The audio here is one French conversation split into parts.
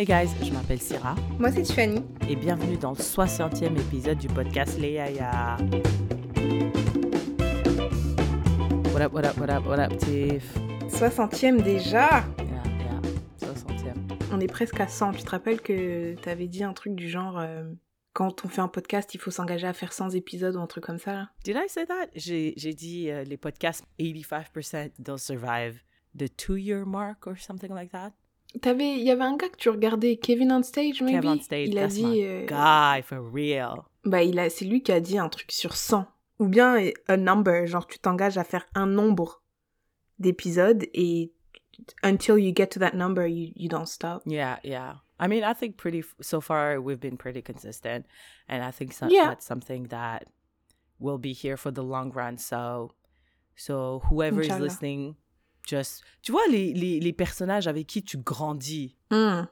Hey guys, je m'appelle Syrah Moi, c'est Tiffany. et bienvenue dans le 60e épisode du podcast Les Yaya. What up, what up, what up, what up, Tiff? 60e déjà. Yeah, yeah, 60e. On est presque à 100. Tu te rappelles que t'avais dit un truc du genre euh, quand on fait un podcast, il faut s'engager à faire 100 épisodes ou un truc comme ça? Là Did I say that? J'ai dit euh, les podcasts, 85% they'll survive the two-year mark or something like that. T'avais, il y avait un gars que tu regardais, Kevin on stage, maybe? Kevin on stage, il a that's dit, my euh, guy, for real. bah il a, c'est lui qui a dit un truc sur 100 ou bien euh, a number, genre tu t'engages à faire un nombre d'épisodes et until you get to that number, you, you don't stop. Yeah, yeah. I mean, I think pretty so far we've been pretty consistent, and I think so, Yeah. that's something that will be here for the long run. So, so whoever is listening, just tu vois les, les, les personnages avec qui tu grandis. Hmm.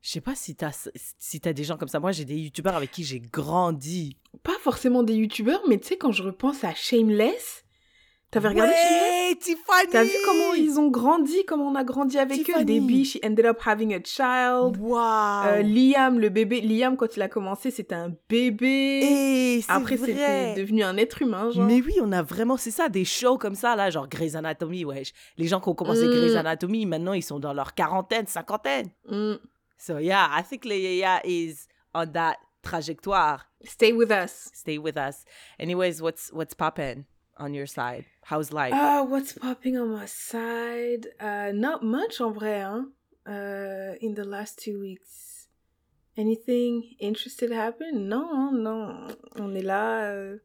Je sais pas si t'as si t'as des gens comme ça. Moi, j'ai des youtubeurs avec qui j'ai grandi. Pas forcément des youtubeurs, mais tu sais quand je repense à Shameless, t'avais regardé ouais, Tiffany. T'as vu comment ils ont grandi, comment on a grandi avec eux Tiffany. Debbie, she ended up having a child. Wow. Euh, Liam, le bébé, Liam quand il a commencé, c'était un bébé. Et c'est Après, c'était devenu un être humain, genre. Mais oui, on a vraiment, c'est ça, des shows comme ça, là, genre Grey's Anatomy, wesh. Les gens qui ont commencé Mm. Grey's Anatomy, maintenant, ils sont dans leur quarantaine, cinquantaine. Mm. So, yeah, I think Leia is on that trajectoire. Stay with us. Stay with us. Anyways, what's what's poppin' on your side? How's life? Ah, what's popping on my side? Uh, not much en vrai, hein. Uh, in the last two weeks. Anything interested happen? No, no. On est là. euh,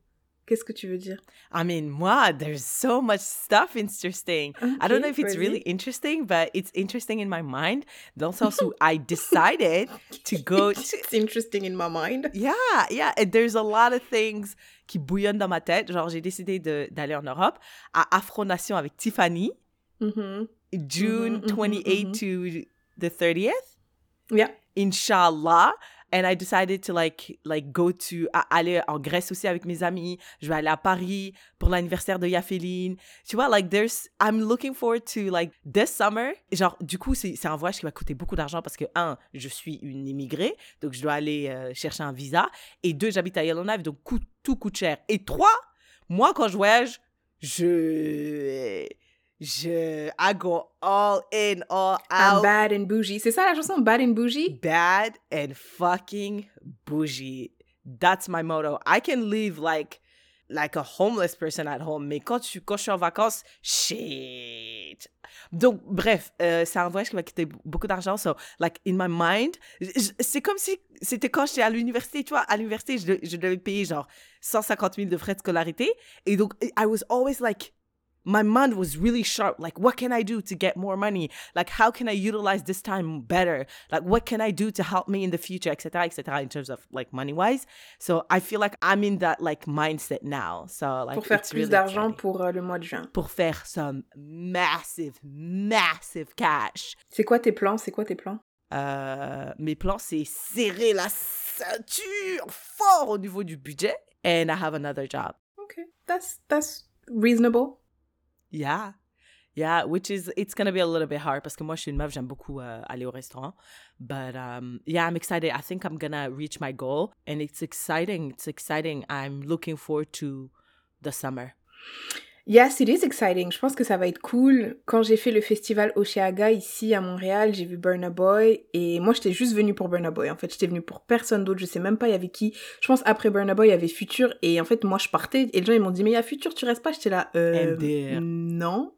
Qu'est-ce que tu veux dire? I mean, moi, there's so much stuff interesting. I don't know if it's really interesting, but it's interesting in my mind. Dans le sens où I decided to go It's interesting in my mind. Yeah, yeah. And there's a lot of things qui bouillonnent dans ma tête. Genre, j'ai décidé d'aller en Europe à Afro Nation avec Tiffany, Mhm. June Mhm, mhm, 28 to the 30th, Yeah. Inshallah. And I decided to like, like go to, à- aller en Grèce aussi avec mes amis. Je vais aller à Paris pour l'anniversaire de Yaféline. Tu vois, like, there's, I'm looking forward to like this summer. Genre, du coup, c'est un voyage qui va coûter beaucoup d'argent parce que, un, je suis une immigrée, donc je dois aller euh, chercher un visa. Et deux, j'habite à Yellowknife, donc tout coûte cher. Et trois, moi, quand je voyage, je. Je. I go all in, all I'm out. bad and bougie. C'est ça la chanson Bad and bougie? bad and fucking bougie. That's my motto. I can live like like a homeless person at home, mais quand, tu, quand je suis en vacances, shit. Donc, bref, euh, c'est un voyage qui va coûter beaucoup d'argent. So, like, in my mind, c'est comme si c'était quand j'étais à l'université, tu vois, à l'université, je devais payer genre 150 000 de frais de scolarité. Et donc, I was always like, my mind was really sharp. Like, what can I do to get more money? Like, how can I utilize this time better? Like, what can I do to help me in the future, etc., etc., in terms of like money wise? So I feel like I'm in that like mindset now. So like, Pour faire plus really d'argent pour euh, le mois de juin. pour faire some massive, massive cash. C'est quoi tes plans? C'est quoi tes plans? Euh, mes plans, c'est serrer la ceinture fort au niveau du budget. And I have another job. Okay, that's that's reasonable. Yeah. Yeah, which is, it's to be a little bit hard parce que moi, je suis une meuf, j'aime beaucoup euh, aller au restaurant. But um, yeah, I'm excited. I think I'm to reach my goal. And it's exciting. It's exciting. I'm looking forward to the summer. Yes, it is exciting. Je pense que ça va être cool. Quand j'ai fait le festival Oceaga ici à Montréal, j'ai vu Burna Boy et moi j'étais juste venue pour Burna Boy. En fait, j'étais venue pour personne d'autre. Je sais même pas il y avait qui. Je pense après Burna Boy il y avait Future et en fait moi je partais et les gens ils m'ont dit mais il y a Future, tu restes pas? J'étais là euh, MDR. non.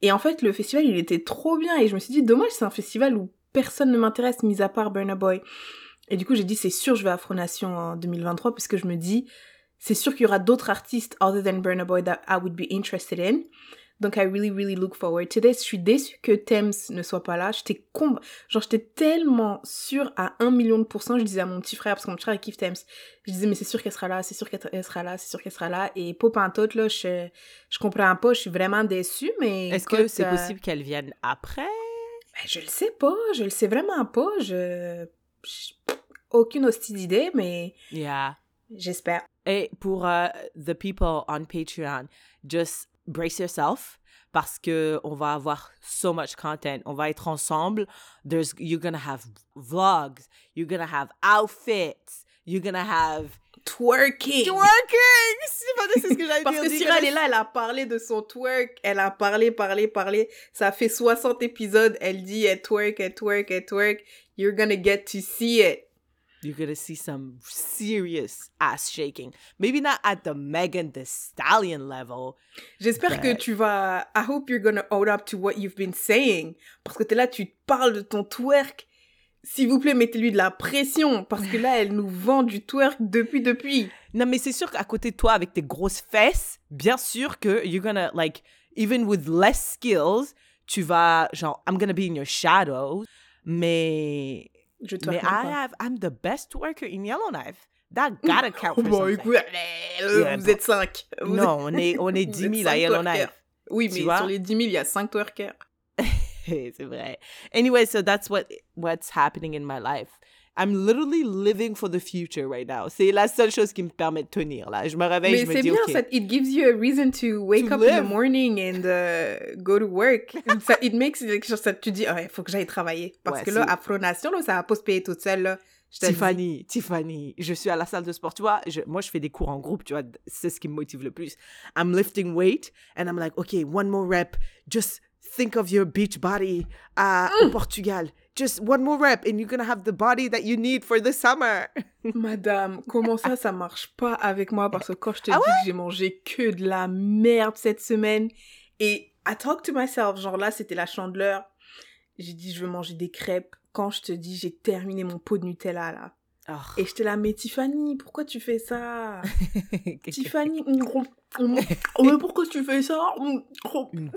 Et en fait le festival il était trop bien et je me suis dit dommage c'est un festival où personne ne m'intéresse mis à part Burna Boy. Et du coup j'ai dit c'est sûr je vais à Fronation en 2023 parce que je me dis c'est sûr qu'il y aura d'autres artistes other than Burna Boy that I would be interested in. Donc I really really look forward to this. Je suis déçue que Thames ne soit pas là. J'étais con... genre j'étais tellement sûre à un million de pourcents. Je disais à mon petit frère parce que mon petit frère kiffe Thames. Je disais mais c'est sûr qu'elle sera là, c'est sûr qu'elle sera là, c'est sûr qu'elle sera là. Et pas pantoute là, je je comprends pas. Je suis vraiment déçue. Mais Est-ce que c'est euh, possible qu'elle vienne après? ben, je le sais pas. Je le sais vraiment pas. Je, je- aucune hostie d'idée, mais Yeah. j'espère. Et pour uh, the people on Patreon, just brace yourself parce que on va avoir so much content. On va être ensemble. There's you're gonna have vlogs. You're gonna have outfits. You're gonna have Twerking. twerking. C'est ce que j'allais Parce dire. que Cyril est là, elle a parlé de son twerk. Elle a parlé, parlé, parlé. Ça fait 60 épisodes. Elle dit, elle twerk, elle twerk, elle twerk. You're gonna get to see it. You're gonna see some serious ass shaking. Maybe not at the Megan the Stallion level. J'espère que tu vas. I hope you're gonna own up to what you've been saying. Parce que t'es là, tu parles de ton twerk. S'il vous plaît, mettez-lui de la pression. Parce que là, elle nous vend du twerk depuis, depuis. Non, mais c'est sûr qu'à côté de toi, avec tes grosses fesses, bien sûr que you're gonna, like, even with less skills, tu vas, genre, I'm gonna be in your shadows. Mais, Je mais I pas. have, I'm the best worker in Yellowknife. That gotta count for oh Bon, something. écoute, euh, Yeah, vous bon. êtes 5. Non, on est, on est 10 000 à Yellowknife. Oui, Tu mais vois? sur les 10 000, il y a 5 twerkers. c'est vrai. Anyway, so that's what what's happening in my life. I'm literally living for the future right now. C'est la seule chose qui me permet de tenir là. Je me réveille, Mais je me c'est dis bien, ça, it gives you a reason to wake To up in live. the morning and uh, go to work. ça, it makes genre, ça, tu dis, il faut que j'aille travailler. Parce Ouais, que là, Afronation, là, ça va pas se payer toute seule, là. Tiffany, Tiffany, je suis à la salle de sport. Tu vois, je- moi, je fais des cours en groupe, tu vois, c'est ce qui me motive le plus. I'm lifting weight and I'm like, okay, one more rep. Just think of your beach body uh, Mm. au Portugal. Just one more rep and you're gonna have the body that you need for the summer. Madame, comment ça, ça marche pas avec moi? Parce que quand je te Ah dis que j'ai mangé que de la merde cette semaine, et I talk to myself, genre là, c'était la chandeleur. J'ai dit, je veux manger des crêpes. Quand je te dis, j'ai terminé mon pot de Nutella, là. Oh. Et j'étais là, mais Tiffany, pourquoi tu fais ça? Tiffany, mais pourquoi tu fais ça? Une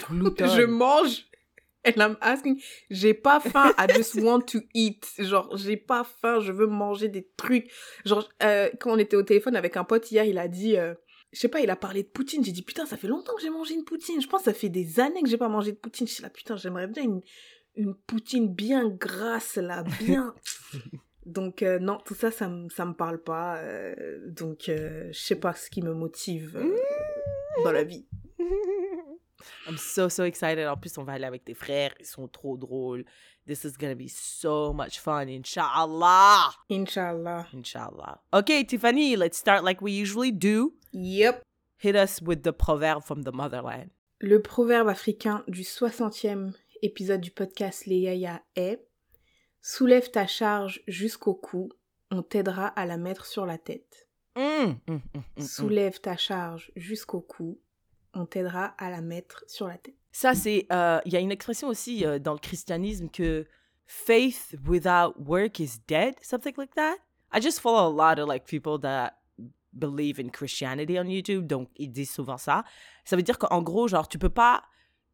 Je mange. And I'm asking, j'ai pas faim, I just want to eat. Genre, j'ai pas faim, je veux manger des trucs. Genre, euh, quand on était au téléphone avec un pote hier, il a dit, euh, je sais pas, il a parlé de poutine. J'ai dit, putain, ça fait longtemps que j'ai mangé une poutine. Je pense que ça fait des années que j'ai pas mangé de poutine. Je suis là, putain, j'aimerais bien une, une poutine bien grasse, là, bien. Donc, euh, non, tout ça, ça me, ça me parle pas. euh, donc, euh, je sais pas ce qui me motive euh, dans la vie. I'm so, so excited. En plus, on va aller avec tes frères. Ils sont trop drôles. This is gonna be so much fun. Inch'Allah. Inch'Allah. Inch'Allah. Okay, Tiffany, let's start like we usually do. Yep. Hit us with the proverb from the motherland. Le proverbe africain du 60e épisode du podcast Les Yaya est Soulève ta charge jusqu'au cou, on t'aidera à la mettre sur la tête. Mm, mm, mm, mm, mm. Soulève ta charge jusqu'au cou, on t'aidera à la mettre sur la tête. Ça, c'est. euh, Il y a une expression aussi euh, dans le christianisme que faith without work is dead, something like that. I just follow a lot of like people that believe in Christianity on YouTube, donc ils disent souvent ça. Ça veut dire qu'en gros, genre, tu peux pas.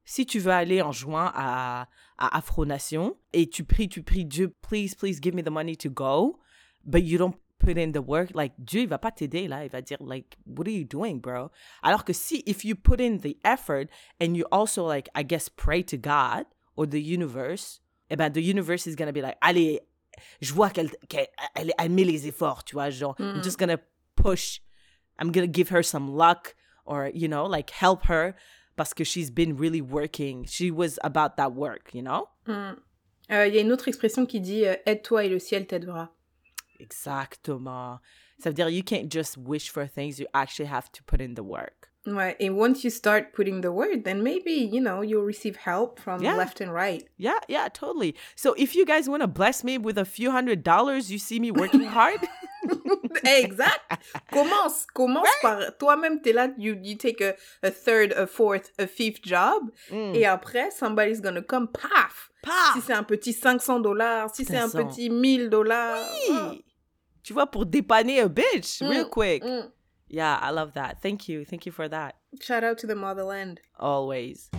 Si tu veux aller en juin à, à Afro-Nation et tu pries, tu pries Dieu, please, please give me the money to go, but you don't put in the work, like Dieu, il va pas t'aider là, il va dire like, what are you doing, bro? Alors que si, if you put in the effort and you also like, I guess, pray to God or the universe, eh ben, the universe is gonna be like, allez, je vois qu'elle, qu'elle elle, elle met les efforts, tu vois, genre, I'm Mm. just gonna push, I'm gonna give her some luck or, you know, like help her parce que she's been really working. She was about that work, you know? Hmm. Euh, Il y a une autre expression qui dit euh, Aide-toi et le ciel t'aidera. Exactement. Ça veut dire, you can't just wish for things, you actually have to put in the work. Ouais, and once you start putting the word, then maybe, you know, you'll receive help from Yeah. left and right. Yeah, yeah, totally. So if you guys want to bless me with a few hundred dollars, you see me working hard. exact. Commence, commence par toi-même. T'es là, you, you take a, a third, a fourth, a fifth job, Mm. et après, somebody's gonna come, paf. Paf! Si c'est un petit 500 dollars, si c'est un 500. petit 1000 dollars. Hey! Tu vois, pour dépanner a bitch, real Mm, quick. mm. Yeah, I love that. Thank you. Thank you for that. Shout out to the motherland. Always.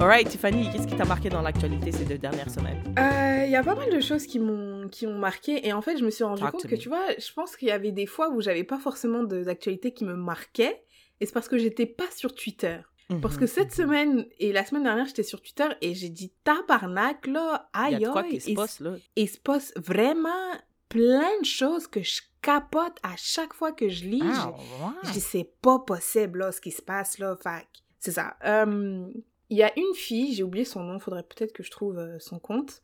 All right, Tiffany, qu'est-ce qui t'a marqué dans l'actualité ces deux dernières semaines? Euh, Il y a pas mal de choses qui m'ont qui m'ont marqué et en fait je me suis rendu Talk compte que me. tu vois je pense qu'il y avait des fois où j'avais pas forcément d'actualités qui me marquaient et c'est parce que j'étais pas sur Twitter parce que Mhm, cette mhm. semaine et la semaine dernière j'étais sur Twitter et j'ai dit tabarnak là Il aïe aïe qui se passe, là. il se passe vraiment plein de choses que je capote à chaque fois que je lis. Ah, Je dis, c'est pas possible, là, ce qui se passe, là. Que c'est ça. Euh, Il y a une fille, j'ai oublié son nom, faudrait peut-être que je trouve euh, son compte.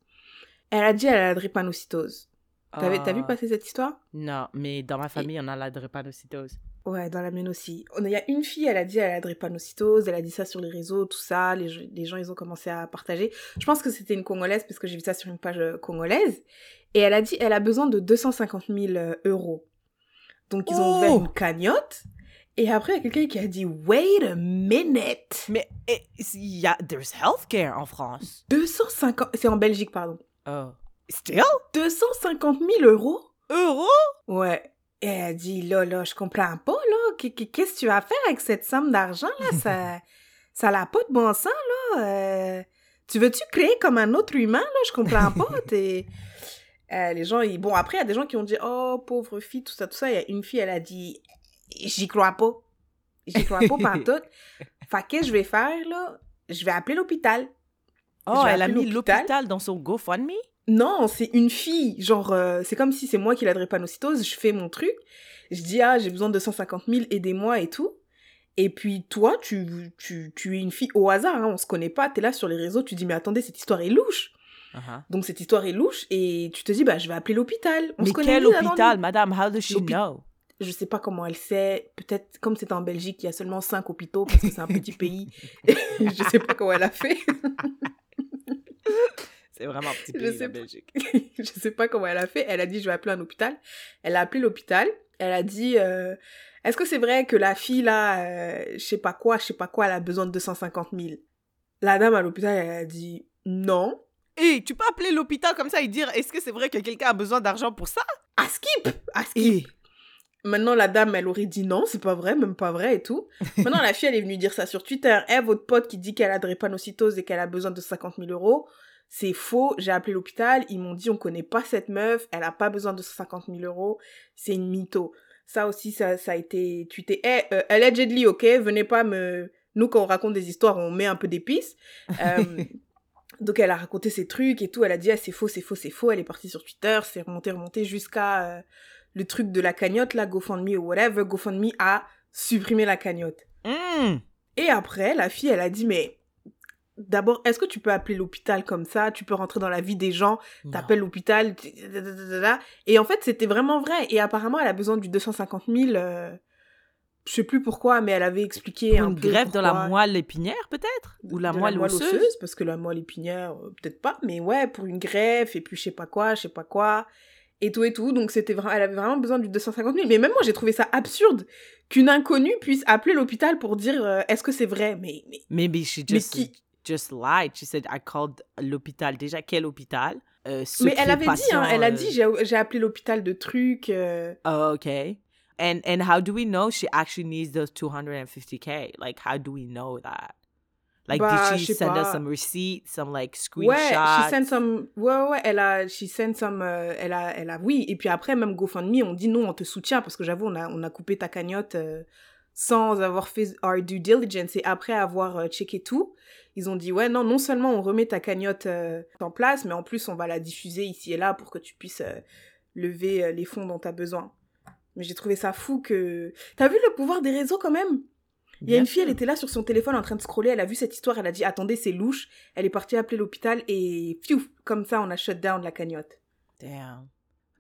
Elle a dit elle a la drépanocytose. T'as vu Ah, passer cette histoire? Non, mais dans ma famille, on a la drépanocytose. Ouais, dans la mienne aussi. Il y a une fille, elle a dit elle a la drépanocytose, elle a dit ça sur les réseaux, tout ça. Les, gens- les gens, ils ont commencé à partager. Je pense que c'était une Congolaise parce que j'ai vu ça sur une page euh, congolaise. Et elle a dit elle a besoin de 250 000 euh, euros. Donc ils ont Oh ouvert une cagnotte. Et après, il y a quelqu'un qui a dit Wait a minute Mais eh, il y a, there's healthcare en France. 250. C'est en Belgique, pardon. Oh. Still? 250 000 euros? Euros? Ouais. Et elle a dit, là, là, je comprends pas, là. Qu- qu- Qu'est-ce que tu vas faire avec cette somme d'argent, là? Ça, ça n'a pas de bon sens, là. Euh, tu veux-tu créer comme un autre humain, là? Je comprends pas. T'es... Euh, les gens, ils... bon, après, il y a des gens qui ont dit, oh, pauvre fille, tout ça, tout ça. Il y a une fille, elle a dit, j'y crois pas. J'y crois pas pantoute. Fait que je vais faire, là? Je vais appeler l'hôpital. Oh, elle a mis l'hôpital. dans son GoFundMe? Non, c'est une fille. Genre, euh, c'est comme si c'est moi qui la drépanocytose. Je fais mon truc. Je dis, ah, j'ai besoin de 250 000, aidez-moi et tout. Et puis, toi, tu, tu, tu es une fille au hasard, hein, on se connaît pas. T'es là sur les réseaux, tu dis, mais attendez, cette histoire est louche. Uh-huh. Donc, cette histoire est louche et tu te dis, bah, je vais appeler l'hôpital. Mais se connaît quel hôpital, madame? How does she know? Je sais pas comment elle sait. Peut-être, comme c'est en Belgique, il y a seulement cinq hôpitaux parce que c'est un petit pays. je sais pas comment elle a fait. C'est vraiment un petit Je pays, sais la pas. Belgique. je sais pas comment elle a fait. Elle a dit, je vais appeler un hôpital. Elle a appelé l'hôpital. Elle a dit, euh, est-ce que c'est vrai que la fille, là, euh, je sais pas quoi, je sais pas quoi, elle a besoin de 250 000 La dame à l'hôpital, elle a dit, non. Et tu peux appeler l'hôpital comme ça et dire est-ce que c'est vrai que quelqu'un a besoin d'argent pour ça? À skip À skip Maintenant, la dame, elle aurait dit non, c'est pas vrai, même pas vrai et tout. Maintenant, la fille, elle est venue dire ça sur Twitter. Eh, votre pote qui dit qu'elle a drépanocytose et qu'elle a besoin de 50 000 euros, c'est faux. J'ai appelé l'hôpital, ils m'ont dit on connaît pas cette meuf, elle a pas besoin de 50 000 euros, c'est une mytho. Ça aussi, ça, ça a été tweeté. Eh, euh, allegedly, ok, venez pas me... Nous, quand on raconte des histoires, on met un peu d'épices. Euh, donc, elle a raconté ses trucs et tout. Elle a dit, ah, c'est faux, c'est faux, c'est faux. Elle est partie sur Twitter, c'est remonté, remonté jusqu'à euh, le truc de la cagnotte, là, GoFundMe ou whatever. GoFundMe a supprimé la cagnotte. Hmm. Et après, la fille, elle a dit, mais d'abord, est-ce que tu peux appeler l'hôpital comme ça? Tu peux rentrer dans la vie des gens, t'appelles l'hôpital, et en fait, c'était vraiment vrai. Et apparemment, elle a besoin du 250 000. euh, je sais plus pourquoi, mais elle avait expliqué Pour un une peu greffe de la moelle épinière, peut-être? Ou la De moelle osseuse, parce que la moelle épinière, euh, peut-être pas, mais ouais, pour une greffe, et puis je sais pas quoi, je sais pas quoi, et tout et tout. Donc c'était vraiment, elle avait vraiment besoin du 250 000. Mais même moi, j'ai trouvé ça absurde qu'une inconnue puisse appeler l'hôpital pour dire euh, est-ce que c'est vrai? Mais, mais Maybe she Mais just, qui- just lied. She said, I called l'hôpital. Déjà, quel hôpital? Euh, Mais elle avait dit, hein, elle a euh, dit, j'ai j'ai appelé l'hôpital de trucs. euh, Oh, okay. And and how do we know she actually needs those 250k? Like, how do we know that? Like, Bah, did she send us pas. some receipts, some like Ouais, screenshots? she sent some. Ouais, ouais, elle a. She sent some. euh, elle a, elle a. Oui. Et puis après, même GoFundMe, on dit non, on te soutient parce que j'avoue, on a, on a coupé ta cagnotte euh, sans avoir fait our due diligence et après avoir euh, checké tout. Ils ont dit ouais, non, non seulement on remet ta cagnotte en place, mais en plus on va la diffuser ici et là pour que tu puisses lever les fonds dont tu as besoin. Mais j'ai trouvé ça fou que. T'as vu le pouvoir des réseaux quand même? Il y a une fille, elle était là sur son téléphone en train de scroller, elle a vu cette histoire, elle a dit attendez, c'est louche. Elle est partie appeler l'hôpital et pfiou, comme ça on a shut down la cagnotte. Damn.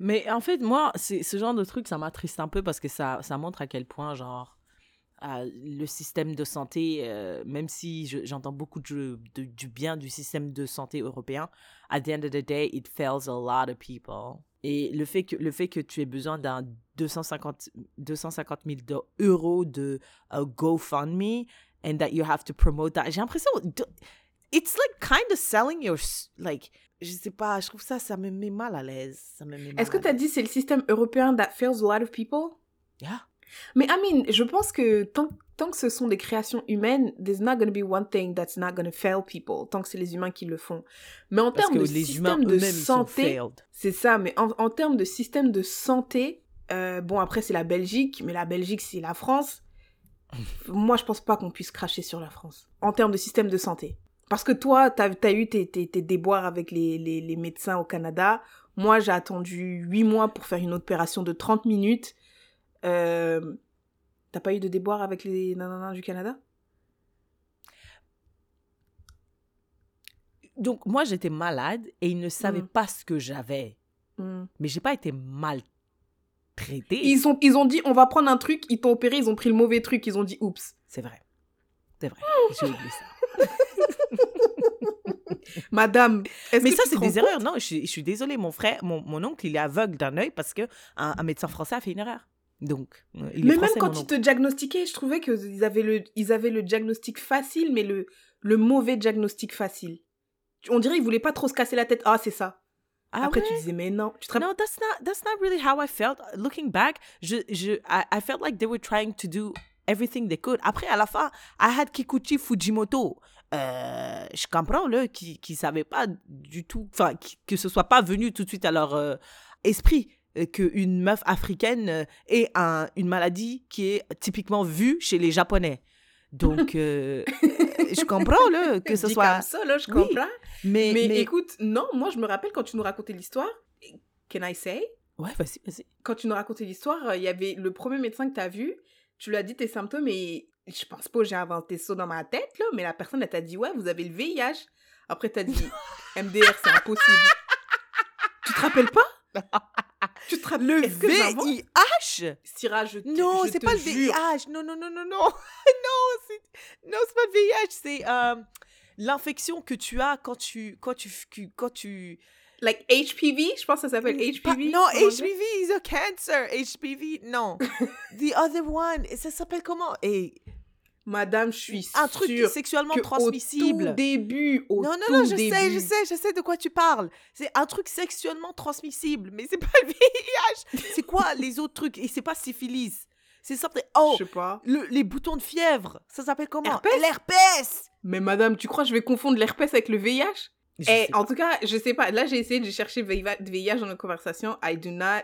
Mais en fait, moi, ce genre de truc, ça m'attriste un peu parce que ça, ça montre à quel point, genre, euh, le système de santé, euh, même si je- j'entends beaucoup de, de- du bien du système de santé européen, at the end of the day, it fails a lot of people. Et le fait que, le fait que tu aies besoin d'un 250, 250 000 do- euros de uh, GoFundMe and that you have to promote that, j'ai l'impression, it's like kind of selling your, like, je sais pas, je trouve ça, ça me met mal à l'aise. Est-ce que t'as l'aise. dit c'est le système européen that fails a lot of people? Yeah. Mais Amine, je pense que tant, tant que ce sont des créations humaines, there's not gonna be one thing that's not gonna fail people, tant que c'est les humains qui le font. Mais en termes de les système de santé, c'est ça, mais en, en termes de système de santé, euh, bon après c'est la Belgique, mais la Belgique c'est la France. Moi je pense pas qu'on puisse cracher sur la France, en termes de système de santé. Parce que toi, t'as as eu tes, tes, tes déboires avec les, les, les médecins au Canada. Moi, j'ai attendu 8 mois pour faire une opération de 30 minutes. Euh, T'as pas eu de déboire avec les nananas du Canada? Donc, moi, j'étais malade et ils ne savaient Mm. pas ce que j'avais. Hmm. Mais j'ai pas été maltraitée. ils, ont, ils ont dit, on va prendre un truc, ils t'ont opéré, ils ont pris le mauvais truc, ils ont dit, oups. C'est vrai. C'est vrai. J'ai oublié ça. Madame, Mais que ça, c'est des erreurs. Non, je suis, je suis désolée. Mon frère, mon, mon oncle, il est aveugle d'un œil parce qu'un un médecin français a fait une erreur. Donc, euh, il Mais même quand ils te diagnostiquaient, je trouvais qu'ils avaient le, ils avaient le diagnostic facile, mais le, le mauvais diagnostic facile. On dirait qu'ils voulaient pas trop se casser la tête. Ah, c'est ça. Ah Après, ouais? tu disais, mais non. Tu te No, that's not that's not really how I felt. Looking back, je, je, I, I felt like they were trying to do everything they could. Après, à la fin, I had Kikuchi Fujimoto. Euh, je comprends là qui qui savaient pas du tout, enfin que ce soit pas venu tout de suite à leur euh, esprit qu'une meuf africaine euh, ait un, une maladie qui est typiquement vue chez les Japonais. Donc, euh, je comprends là que ce Dit soit. comme ça, là, je Oui, comprends. Mais, Mais, mais- écoute, non, moi, je me rappelle quand tu nous racontais l'histoire. Can I say? Ouais, vas-y, vas-y. Quand tu nous racontais l'histoire, euh, il y avait le premier médecin que tu as vu. Tu lui as dit tes symptômes et je pense pas que j'ai inventé ça dans ma tête, là, mais la personne, elle t'a dit, ouais, vous avez le VIH. Après, t'as dit, MDR, c'est impossible. tu te rappelles pas? Tu te rappelles Le VIH. Syrah, je te- Non, c'est pas le. VIH. Non, non, non, non, non. non, c'est non, c'est pas le VIH. C'est euh, l'infection que tu as quand tu quand tu quand tu Like HPV, je pense que ça s'appelle HPV. Pas- non. HPV is a cancer. HPV, non. The other one, ça s'appelle comment? Et Madame, je suis un truc sûre sexuellement que Au transmissible. tout début, au non, non, tout non, je début. sais, je sais, je sais de quoi tu parles. C'est un truc sexuellement transmissible, mais c'est pas le VIH. C'est quoi les autres trucs? Et c'est pas syphilis. C'est something. Oh, Je sais pas. le- les boutons de fièvre, ça s'appelle comment? Herpès? L'herpès Mais madame, tu crois que je vais confondre l'herpès avec le VIH Je Eh, en tout cas, je sais pas. Là, j'ai essayé de chercher VIH VIH dans nos conversations. I do not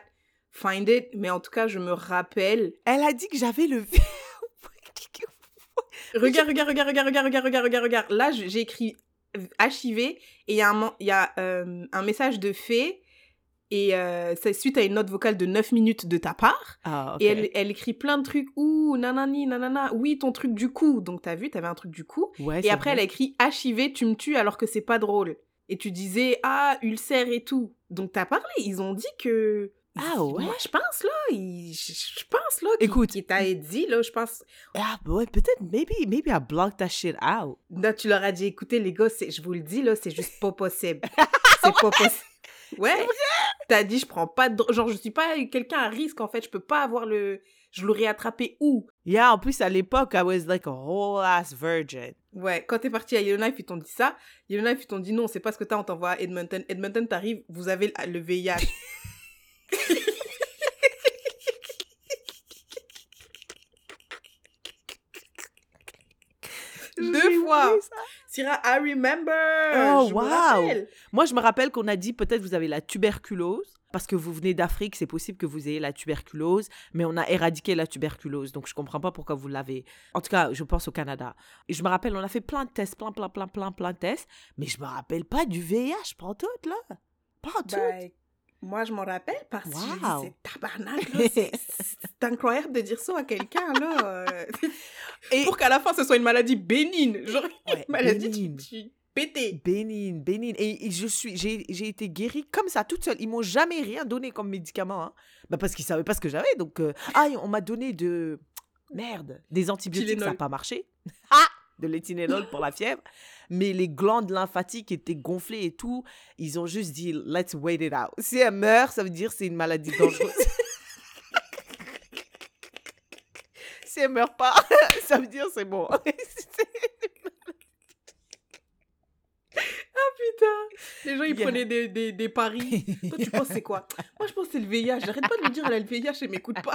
find it. Mais en tout cas, je me rappelle. Elle a dit que j'avais le Regarde, regarde, regarde, regarde, regarde, regarde, regarde, regarde, regarde. Là, j'ai écrit HIV et il y a, un, y a euh, un message de fée. Et euh, c'est suite à une note vocale de 9 minutes de ta part. Ah. Et elle, elle écrit plein de trucs. Ouh, nanani, nanana. Oui, ton truc du cou. Donc, t'as vu, t'avais un truc du cou. Ouais, Et après, elle a écrit HIV, tu me tues alors que c'est pas drôle. Et tu disais, ah, ulcère et tout. Donc, t'as parlé. Ils ont dit que. Ah ouais? Moi, je pense, là. Je pense, là. qu'ils- Écoute. t'avaient dit, là, je pense. Ah, bah ouais, peut-être, maybe, maybe I blocked that shit out. Là, tu leur as dit, écoutez, les gars, c'est- je vous le dis, là, c'est juste pas possible. c'est pas possible. Ouais. T'as dit, je prends pas de. Genre, je suis pas quelqu'un à risque, en fait. Je peux pas avoir le. Je l'aurais attrapé où? Yeah, en plus, à l'époque, I was like a whole ass virgin. Ouais, quand t'es parti à Yellowknife, ils t'ont dit ça. Yellowknife, ils t'ont dit non, c'est pas ce que t'as, on t'envoie à Edmonton. Edmonton, t'arrives, vous avez le VIH. Deux fois. Syrah, I remember. Oh, je wow. Moi, je me rappelle qu'on a dit peut-être vous avez la tuberculose. Parce que vous venez d'Afrique, c'est possible que vous ayez la tuberculose, mais on a éradiqué la tuberculose, donc je comprends pas pourquoi vous l'avez. En tout cas, je pense au Canada. Et je me rappelle, on a fait plein de tests, plein, plein, plein, plein, plein de tests, mais je me rappelle pas du VIH, pas en tout, là. Pas en tout. Ben, moi, je m'en rappelle parce que Wow. disais, tabarnak, c'est- c'est incroyable de dire ça à quelqu'un, là. euh. Et- Pour qu'à la fin, ce soit une maladie bénigne. Genre, Ouais, une maladie, bénigne. tu, tu pété. Bénigne, bénigne. Et, et je suis, j'ai, été guérie comme ça, toute seule. Ils m'ont jamais rien donné comme médicament. Hein. Bah parce qu'ils savaient pas ce que j'avais. Donc, euh, ah, on m'a donné de. Merde. Des antibiotiques, ça n'a pas marché. Ah De l'éthylénol pour la fièvre. Mais les glandes lymphatiques étaient gonflées et tout. Ils ont juste dit, let's wait it out. Si elle meurt, ça veut dire c'est une maladie dangereuse. si elle meurt pas, ça veut dire c'est bon. Putain. Les gens, ils Yeah. prenaient des, des, des paris. Toi, tu penses c'est quoi? Moi, je pense c'est le VIH. J'arrête pas de lui dire, elle a le VIH et m'écoute pas.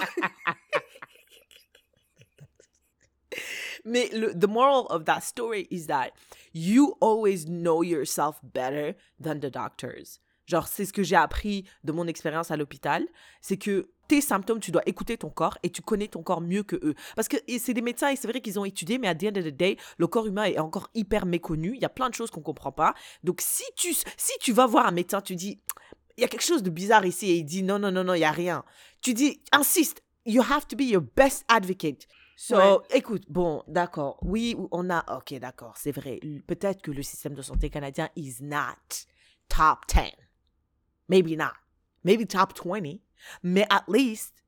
Mais le, the moral of that story is that you always know yourself better than the doctors. Genre, c'est ce que j'ai appris de mon expérience à l'hôpital, c'est que tes symptômes, tu dois écouter ton corps et tu connais ton corps mieux que eux. Parce que c'est des médecins et c'est vrai qu'ils ont étudié, mais à the end of the day, le corps humain est encore hyper méconnu. Il y a plein de choses qu'on comprend pas. Donc, si tu, si tu vas voir un médecin, tu dis, il y a quelque chose de bizarre ici. Et il dit, non, non, non, non, il y a rien. Tu dis, insiste. You have to be your best advocate. So, Ouais. écoute, bon, d'accord. Oui, on a. Ok, d'accord, c'est vrai. Peut-être que le système de santé canadien is not top 10. Maybe not. Maybe top 20. Mais at least,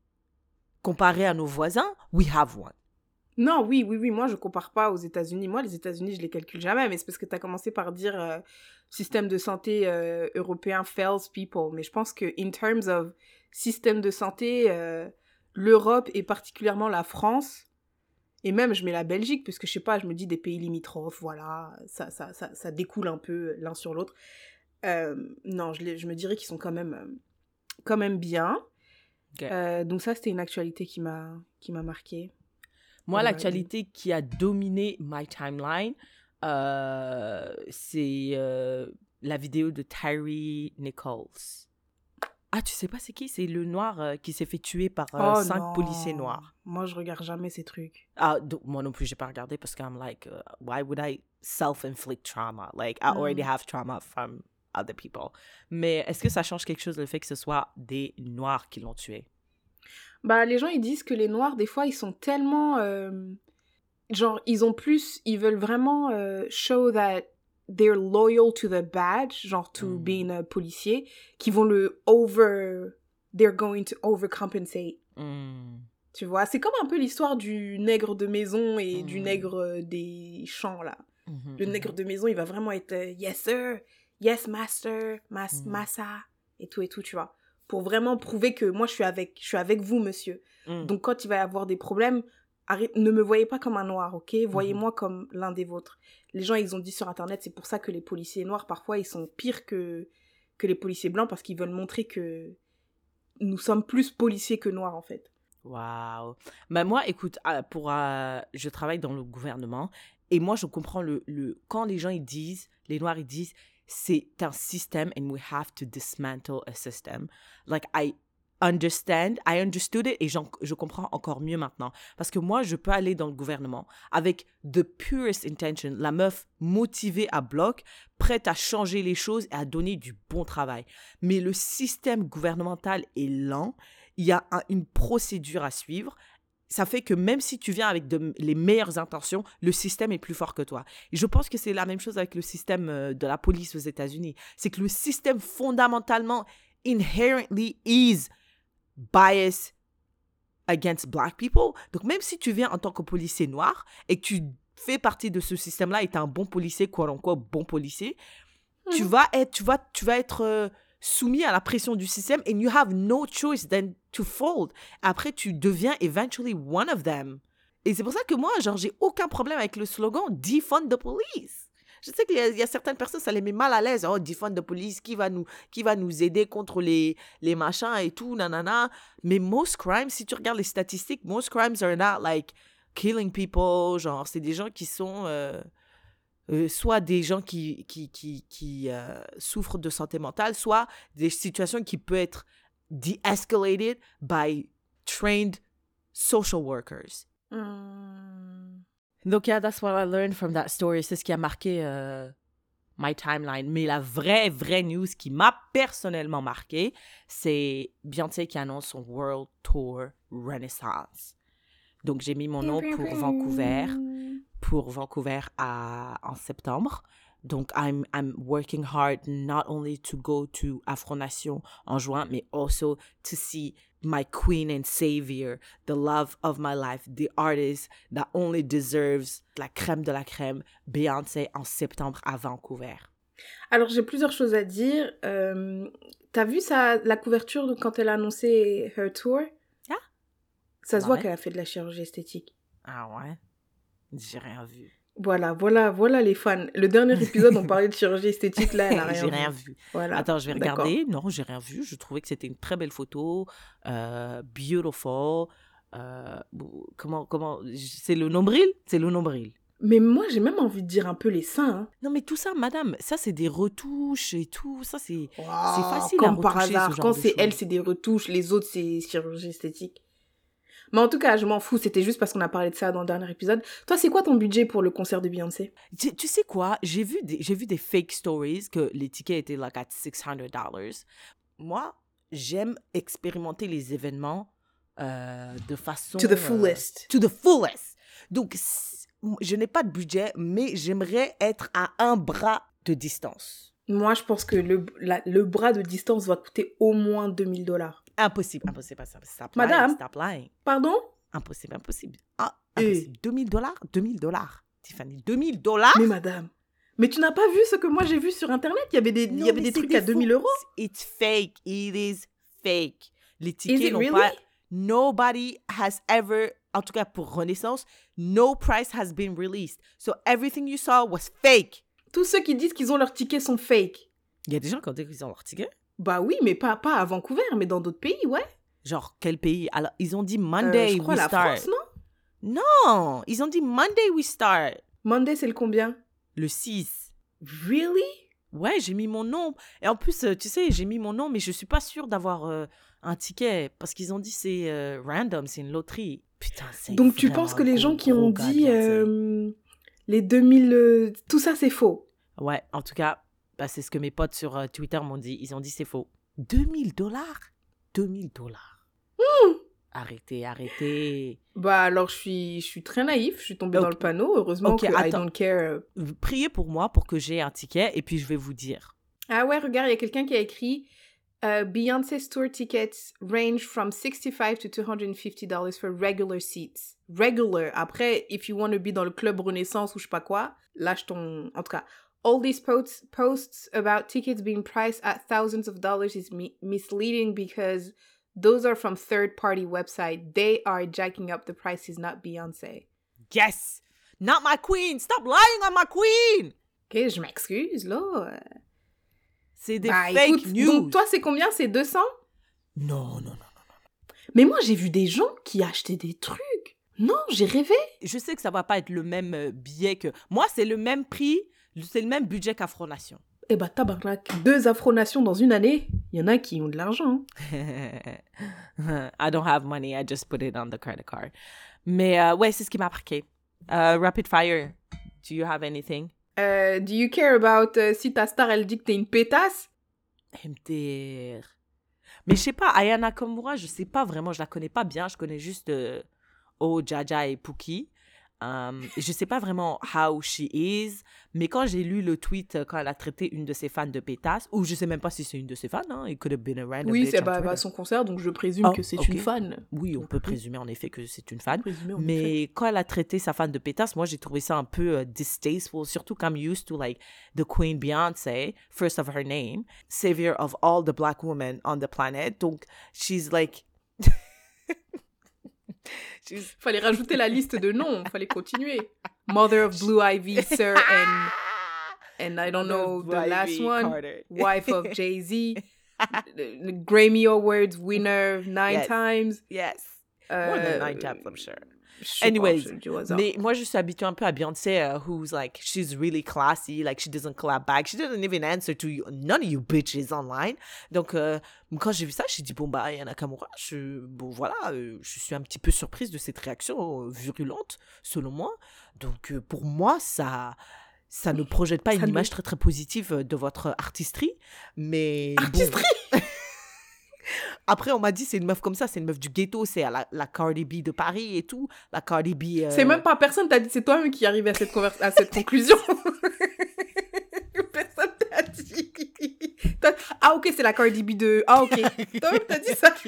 comparé à nos voisins, we have one. Non, oui, oui, oui, moi je compare pas aux États-Unis. Moi, les États-Unis, je les calcule jamais, mais c'est parce que tu as commencé par dire euh, système de santé euh, européen fails people. Mais je pense que, in terms of système de santé, euh, l'Europe et particulièrement la France, et même je mets la Belgique, puisque je sais pas, je me dis des pays limitrophes, voilà, ça, ça, ça, ça découle un peu l'un sur l'autre. Euh, non, je, je me dirais qu'ils sont quand même, euh, quand même bien. Euh, donc ça, c'était une actualité qui m'a qui m'a marqué. Moi, l'actualité qui a dominé my timeline, euh, c'est euh, la vidéo de Tyree Nichols. Ah, tu sais pas c'est qui? C'est le noir euh, qui s'est fait tuer par euh, Oh cinq non. policiers noirs. Moi, je regarde jamais ces trucs. Ah, donc, moi non plus, j'ai pas regardé parce que I'm like, uh, why would I self-inflict trauma? Like, I already Mm. have trauma from other people. Mais est-ce que ça change quelque chose le fait que ce soit des noirs qui l'ont tué? Bah, les gens, ils disent que les noirs, des fois, ils sont tellement... euh, genre, ils ont plus... Ils veulent vraiment euh, show that they're loyal to the badge, genre to Mm. being a policier, qui vont le over... They're going to overcompensate. Hmm. Tu vois, c'est comme un peu l'histoire du nègre de maison et du Mm. nègre euh, des champs, là. Mhm, Le mhm. nègre de maison, il va vraiment être euh, yes sir, yes master, mas massa et tout et tout, tu vois. Pour vraiment prouver que moi je suis avec, je suis avec vous, monsieur. Mm. Donc quand il va y avoir des problèmes, ne me voyez pas comme un noir, ok? Mhm. Voyez-moi comme l'un des vôtres. Les gens, ils ont dit sur internet, c'est pour ça que les policiers noirs parfois ils sont pires que que les policiers blancs parce qu'ils veulent montrer que nous sommes plus policiers que noirs en fait. Waouh. Mais moi, écoute, euh, pour, euh, je travaille dans le gouvernement et moi, je comprends le, le quand les gens ils disent, les Noirs ils disent, c'est un système and we have to dismantle a system. Like I understand, I understood it et je comprends encore mieux maintenant parce que moi, je peux aller dans le gouvernement avec the purest intention, la meuf motivée à bloc, prête à changer les choses et à donner du bon travail. Mais le système gouvernemental est lent il y a un- une procédure à suivre. Ça fait que même si tu viens avec les meilleures intentions, le système est plus fort que toi. Et je pense que c'est la même chose avec le système euh, de la police aux États-Unis. C'est que le système fondamentalement, inherently, is biased against black people. Donc même si tu viens en tant que policier noir et que tu fais partie de ce système-là et tu es un bon policier, quoi en quoi bon policier, tu Mhm. vas être, tu vas, tu vas être euh, soumis à la pression du système and you have no choice than to fold. Après, tu deviens eventually one of them. Et c'est pour ça que moi, genre, j'ai aucun problème avec le slogan defund the police. Je sais qu'il y, a- certaines personnes, ça les met mal à l'aise. Oh, defund the police, qui va nous, qui va nous aider contre les, les machins et tout, nanana. Mais most crimes, si tu regardes les statistiques, most crimes are not like killing people. Genre, c'est des gens qui sont. euh, euh, soit des gens qui, qui, qui, qui euh, souffrent de santé mentale, soit des situations qui peuvent être de-escalated by trained social workers. Hmm. Donc, yeah, that's what I learned from that story. C'est ce qui a marqué euh, my timeline. Mais la vraie, vraie news qui m'a personnellement marqué, c'est Beyoncé qui annonce son World Tour Renaissance. Donc, j'ai mis mon nom pour Vancouver. pour Vancouver à, en septembre. Donc, I'm, I'm working hard not only to go to Afronation en juin, mais also to see my queen and savior, the love of my life, the artist that only deserves la crème de la crème, Beyoncé en septembre à Vancouver. Alors j'ai plusieurs choses à dire. Euh, T'as vu ça, la couverture quand elle a annoncé her tour? Ah. Ça se voit qu'elle a fait de la chirurgie esthétique. Ah ouais? J'ai rien vu. Voilà, voilà, voilà les fans. Le dernier épisode, on parlait de chirurgie esthétique, là, elle a rien j'ai rien vu. Voilà. Attends, je vais D'accord. regarder. Non, j'ai rien vu. Je trouvais que c'était une très belle photo. Euh, beautiful. Euh, comment, comment, c'est le nombril? C'est le nombril. Mais moi, j'ai même envie de dire un peu les seins. hein. Non, mais tout ça, madame, ça, c'est des retouches et tout. Ça, c'est. Waouh, facile à Comme par retoucher, ce hasard. genre Quand de c'est elle, c'est des retouches. Les autres, c'est chirurgie esthétique. Mais en tout cas, je m'en fous. C'était juste parce qu'on a parlé de ça dans le dernier épisode. Toi, c'est quoi ton budget pour le concert de Beyoncé? Tu, tu sais quoi? J'ai vu, des, j'ai vu des fake stories que les tickets étaient like at $600. moi, j'aime expérimenter les événements euh, de façon. To the euh, fullest. to the fullest. Donc, je n'ai pas de budget, mais j'aimerais être à un bras de distance. Moi, je pense que le, la- le bras de distance va coûter au moins 2000 dollars. Impossible, impossible, impossible. Stop Madame? lying, stop lying. Pardon? Impossible, impossible. Ah, impossible. 2000 dollars 2000 dollars. Tiffany, 2000 dollars? Mais madame. Mais tu n'as pas vu ce que moi j'ai vu sur internet? Il y avait des, il y avait des trucs à 2000 euros? It's fake. It is fake. Les tickets n'ont really? pas. Nobody has ever, en tout cas pour Renaissance, no price has been released. So everything you saw was fake. Tous ceux qui disent qu'ils ont leurs tickets sont fake. Il y a des gens qui ont dit qu'ils ont leur ticket. Bah oui, mais pas, pas à Vancouver, mais dans d'autres pays, ouais. Genre, quel pays? Alors, ils ont dit Euh, Monday je crois we la start. France, non? Non, ils ont dit Monday we start. Monday, c'est le combien? Le 6. Really? Ouais, j'ai mis mon nom. Et en plus, euh, tu sais, j'ai mis mon nom, mais je suis pas sûre d'avoir euh, un ticket parce qu'ils ont dit c'est euh, random, c'est une loterie. Putain, c'est. Donc tu penses que les gens qui ont dit euh, les 2000... euh, tout ça, c'est faux? Ouais, en tout cas, bah, c'est ce que mes potes sur euh, Twitter m'ont dit. Ils ont dit c'est faux. 2000 dollars? 2000 dollars. Arrêtez, arrêtez. Bah alors, je suis, je suis très naïf, je suis tombée dans le panneau. Heureusement que I attends. don't care. euh. Priez pour moi pour que j'ai un ticket et puis je vais vous dire. Ah ouais, regarde, il y a quelqu'un qui a écrit euh, Beyoncé's tour tickets range from 65 to 250 dollars for regular seats. Regular. Après, if you want to be dans le club Renaissance ou je sais pas quoi, lâche ton. En tout cas, all these posts, posts about tickets being priced at thousands of dollars is mi- misleading because those are from third party website. They are jacking up the prices, not Beyoncé. Yes! Not my queen! Stop lying on my queen! Ok, je m'excuse là. C'est des Bah, fake écoute, news. Donc toi, c'est combien? C'est 200 Non, non, non. Mais moi, j'ai vu des gens qui achetaient des trucs. Non, j'ai rêvé. Je sais que ça va pas être le même euh, billet que. Moi, c'est le même prix, c'est le même budget qu'Afronation. Eh bah, tabarnak. Deux afronations dans une année, il y en a qui ont de l'argent. hein. I don't have money, I just put it on the credit card. Mais euh, ouais, c'est ce qui m'a marqué. Euh, rapid fire, do you have anything? Euh, do you care about euh, si ta star, elle dit que t'es une pétasse? MDR. Mais je sais pas, Ayana Komura, je sais pas vraiment, je la connais pas bien, je connais juste euh, Oh, Jaja et Pookie. Um, je sais pas vraiment how she is, mais quand j'ai lu le tweet euh, quand elle a traité une de ses fans de pétasse, ou je sais même pas si c'est une de ses fans, hein, it could have been a random Oui, c'est on bah, bah, Twitter. son concert, donc je présume Oh, que c'est une fan. Oui, on peut présumer en effet que c'est une fan. Effet. Mais quand elle a traité sa fan de pétasse, moi j'ai trouvé ça un peu euh, distasteful, surtout comme used to like the Queen Beyoncé, first of her name, savior of all the black women on the planet. Donc she's like, she's Fallait rajouter la liste de noms, fallait continuer. Mother of Blue Ivy, Sir, and, and I don't know the last one. Carter. Wife of Jay-Z. Grammy Awards winner nine Yes. times. Yes, more than nine times, I'm sure. Anyways. Mais moi, je suis habituée un peu à Beyoncé, uh, who's like, she's really classy, like she doesn't clap back, she doesn't even answer to you, none of you bitches online. Donc, euh, quand j'ai vu ça, j'ai dit, bon, bah, Yana Nakamura, je, bon, voilà, euh, je suis un petit peu surprise de cette réaction euh, virulente, selon moi. Donc, pour moi, ça, ça ne projette pas Ça une ne- image très, très positive de votre artistrie, mais. bon. Après, on m'a dit, c'est une meuf comme ça, c'est une meuf du ghetto, c'est la, la Cardi B de Paris et tout. La Cardi B. euh, C'est même pas personne t'a dit, c'est toi-même qui arrive à cette, à cette conclusion. personne t'a dit. Ah ok, c'est la Cardi B de... Ah ok. Toi-même t'as dit ça.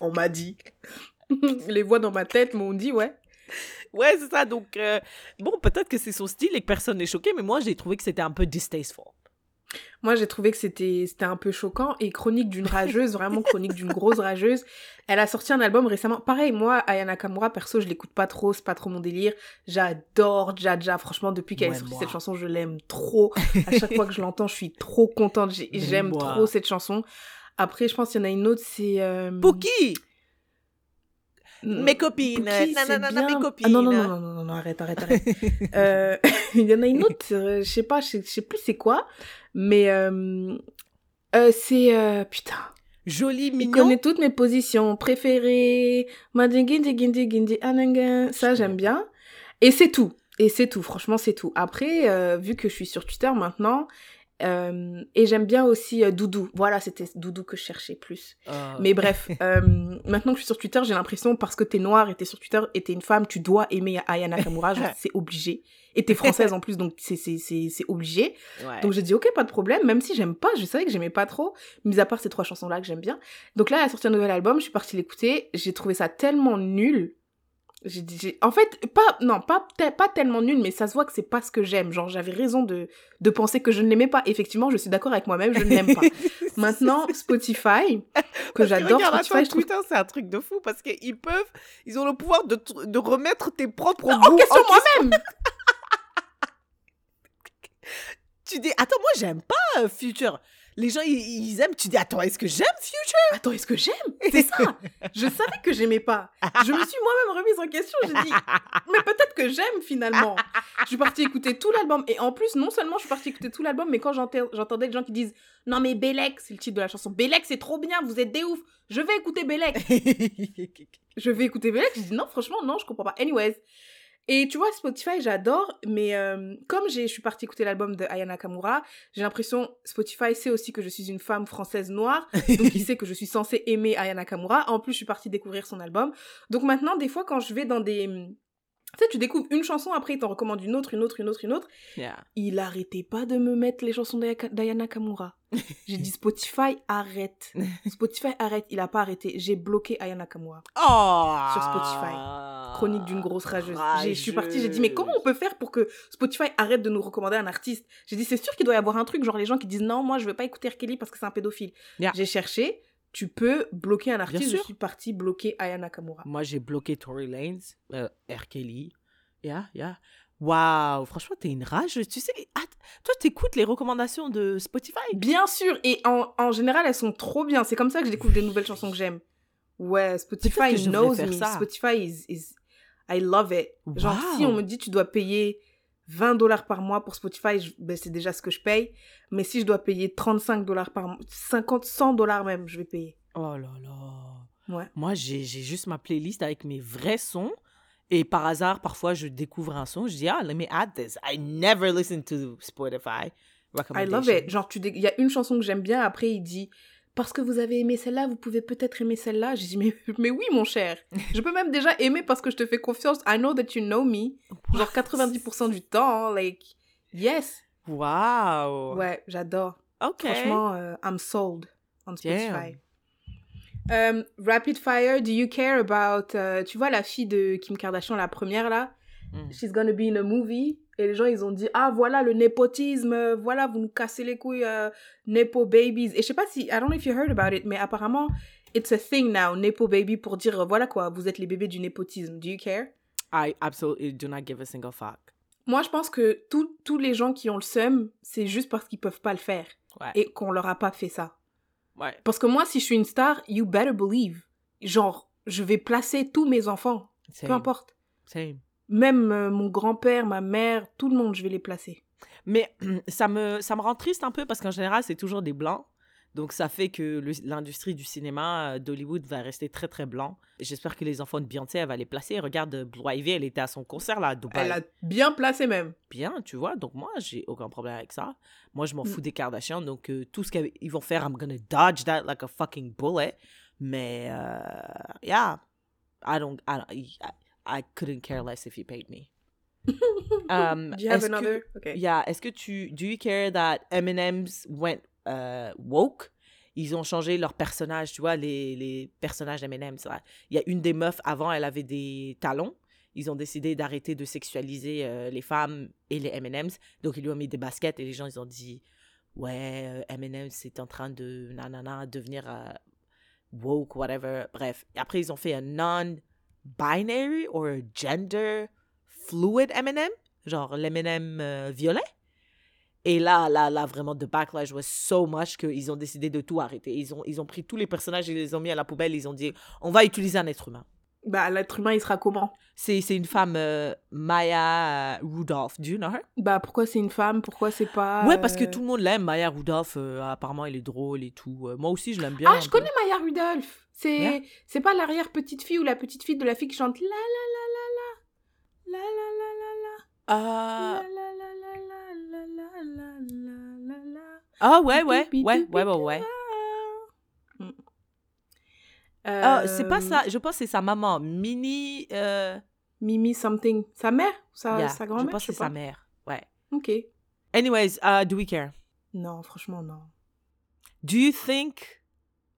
On m'a dit. Les voix dans ma tête m'ont dit, ouais. Ouais, c'est ça. Donc, euh, bon, peut-être que c'est son style et que personne n'est choqué, mais moi, j'ai trouvé que c'était un peu distasteful. Moi, j'ai trouvé que c'était c'était un peu choquant. Et Chronique d'une rageuse, vraiment Chronique d'une grosse rageuse. Elle a sorti un album récemment. Pareil, moi, Ayana Nakamura, perso, je l'écoute pas trop, c'est pas trop mon délire. J'adore Jaja. Franchement, depuis qu'elle Ouais, a sorti moi. cette chanson, je l'aime trop. À chaque fois que je l'entends, je suis trop contente. J'aime trop cette chanson. Après, je pense qu'il y en a une autre, c'est... Euh... Pookie Mes copines. Pookie, Non, c'est non, non, non, bien. mes Ah non, non, copines. non, non, non, non, non, arrête, arrête, arrête. Euh, Il y en a une autre, euh, je sais pas, je sais plus c'est quoi, mais euh, euh, c'est... euh, putain, Joli, il mignon. connaît toutes mes positions préférées. Ça, j'aime bien. Et c'est tout. Et c'est tout, franchement, c'est tout. Après, vu que je suis sur Twitter maintenant, Euh, et j'aime bien aussi euh, Doudou. Voilà, c'était Doudou que je cherchais plus. Oh. Mais bref, euh, maintenant que je suis sur Twitter, j'ai l'impression parce que t'es noire et t'es sur Twitter et t'es une femme, tu dois aimer Aya Nakamura. c'est obligé. Et t'es française en plus, donc c'est c'est c'est c'est obligé. Ouais. Donc j'ai dit ok, pas de problème, même si j'aime pas, je savais que j'aimais pas trop, mis à part ces trois chansons là que j'aime bien. Donc là, elle a sorti un nouvel album, je suis partie l'écouter, j'ai trouvé ça tellement nul. J'ai dit, j'ai- en fait, pas, non, pas, pas tellement nul, mais ça se voit que c'est pas ce que j'aime. Genre, j'avais raison de, de penser que je ne l'aimais pas. Effectivement, je suis d'accord avec moi-même, je ne l'aime pas. Maintenant, Spotify, que j'adore, regarde, Spotify, attends, je trouve Twitter, c'est un truc de fou parce qu'ils peuvent, ils ont le pouvoir de, de remettre tes propres en goûts question en moi-même. Tu dis, attends, moi, j'aime pas euh, Future. Les gens, ils, ils aiment. Tu dis, attends, est-ce que j'aime Future? Attends, est-ce que j'aime? C'est ça. Je savais que j'aimais pas. Je me suis moi-même remise en question. J'ai dit, mais peut-être que j'aime finalement. Je suis partie écouter tout l'album. Et en plus, non seulement je suis partie écouter tout l'album, mais quand j'entendais des gens qui disent Non, mais Bélec, c'est le titre de la chanson. Bélec, c'est trop bien, vous êtes des ouf. Je vais écouter Bélec. Je vais écouter Bélec. J'ai dit Non, franchement, non, je comprends pas. Anyways. Et tu vois, Spotify, j'adore, mais euh, comme j'ai- je suis partie écouter l'album de Aya Nakamura, j'ai l'impression Spotify sait aussi que je suis une femme française noire, donc il sait que je suis censée aimer Aya Nakamura. En plus, je suis partie découvrir son album. Donc maintenant, des fois, quand je vais dans des... Tu sais, tu découvres une chanson, après il t'en recommande une autre, une autre, une autre, une autre. Yeah. Il arrêtait pas de me mettre les chansons d'Aya d'Aya Nakamura. J'ai dit Spotify, arrête. Spotify, arrête. Il a pas arrêté. J'ai bloqué Aya Nakamura. Oh Sur Spotify. Chronique d'une grosse rageuse. J'ai- Je suis partie, j'ai dit, mais comment on peut faire pour que Spotify arrête de nous recommander un artiste? J'ai dit, c'est sûr qu'il doit y avoir un truc, genre les gens qui disent, non, moi je veux pas écouter R. Kelly parce que c'est un pédophile. Yeah. J'ai cherché, tu peux bloquer un artiste, je sûr. suis partie bloquer Aya Nakamura. Moi, j'ai bloqué Tory Lanez, euh, R. Kelly. Yeah, yeah. Waouh, franchement, t'es une rage. Tu sais, toi, t'écoutes les recommandations de Spotify? Bien sûr, et en, en général, elles sont trop bien. C'est comme ça que je découvre des nouvelles chansons que j'aime. Ouais, Spotify knows me. ça. Spotify is, is... I love it. Genre, Wow. si on me dit tu dois payer 20 dollars par mois pour Spotify, je- ben, c'est déjà ce que je paye. Mais si je dois payer 35 dollars par mois, 50, 100 dollars même, je vais payer. Oh là là. Ouais. Moi, j'ai j'ai juste ma playlist avec mes vrais sons. Et par hasard, parfois, je découvre un son. Je dis, ah, let me add this. I never listen to Spotify. I love it. Genre, il y a une chanson que j'aime bien, après il dit parce que vous avez aimé celle-là, vous pouvez peut-être aimer celle-là. J'ai dit mais, mais oui, mon cher. Je peux même déjà aimer parce que je te fais confiance. I know that you know me. Genre 90% du temps, like yes. Wow. Ouais, j'adore. OK. Franchement, euh, I'm sold on Spotify. Euh, rapid fire, do you care about... euh, tu vois la fille de Kim Kardashian, la première là? Mm. She's gonna be in a movie. Et les gens, ils ont dit, ah voilà le népotisme, voilà, vous nous cassez les couilles, euh, nepo babies. Et je sais pas si, I don't know if you heard about it, mais apparemment, it's a thing now, nepo baby, pour dire, euh, voilà quoi, vous êtes les bébés du népotisme. Do you care? I absolutely do not give a single fuck. Moi, je pense que tous les gens qui ont le seum, c'est juste parce qu'ils peuvent pas le faire. Ouais. Et qu'on leur a pas fait ça. Ouais. Parce que moi, si je suis une star, you better believe. Genre, je vais placer tous mes enfants, peu importe. Same. Même euh, mon grand-père, ma mère, tout le monde, je vais les placer. Mais ça me, ça me rend triste un peu parce qu'en général, c'est toujours des blancs. Donc ça fait que l'industrie du cinéma euh, d'Hollywood va rester très très blanc. J'espère que les enfants de Beyoncé, elle va les placer. Regarde, euh, Blue Ivy, elle était à son concert là à Dubaï. Elle a bien placé même. Bien, tu vois. Donc moi, j'ai aucun problème avec ça. Moi, je m'en Mm. fous des Kardashians. Donc euh, tout ce qu'ils vont faire, I'm gonna dodge that like a fucking bullet. Mais euh, yeah, I don't, I, don't- I, couldn't care less if you paid me. Um, Do you have est-ce que- another? Okay. Yeah, est-ce que tu do you care that M&M's went euh, woke? Ils ont changé leurs personnages, tu vois, les, les personnages d'M&M's. Il y a une des meufs avant, elle avait des talons. Ils ont décidé d'arrêter de sexualiser euh, les femmes et les M&M's. Donc ils lui ont mis des baskets et les gens ils ont dit ouais, euh, M&M's c'est en train de nanana devenir euh, woke whatever. Bref, après ils ont fait un non-binary or gender fluid M&M, genre l'M&M euh, violet. Et là, là, là, vraiment, the backlash was so much qu'ils ont décidé de tout arrêter. Ils ont, ils ont pris tous les personnages et les ont mis à la poubelle. Ils ont dit, on va utiliser un être humain. Bah, l'être humain, il sera comment? C'est, une femme, euh, Maya Rudolph. Do you know her? Bah, pourquoi c'est une femme Pourquoi c'est pas. Ouais, parce que euh, tout le monde l'aime, Maya Rudolph. euh, apparemment, elle est drôle et tout. Euh, moi aussi, je l'aime bien. Ah, je peu. connais Maya Rudolph. C'est Yeah. pas l'arrière petite fille ou la petite fille de la fille qui chante la la la la la la la la la la Ah, la la la la la la la la la la Ah ouais, ouais, ouais, ouais, ouais, ouais. Ah, c'est pas Euh, ça, je pense que c'est sa maman, Mini. Euh... Mimi something. Sa mère Sa, yeah, sa je grand-mère pense que c'est sa mère. Ouais. Ok. Anyways, uh, do we care? Non, franchement, non. Do you think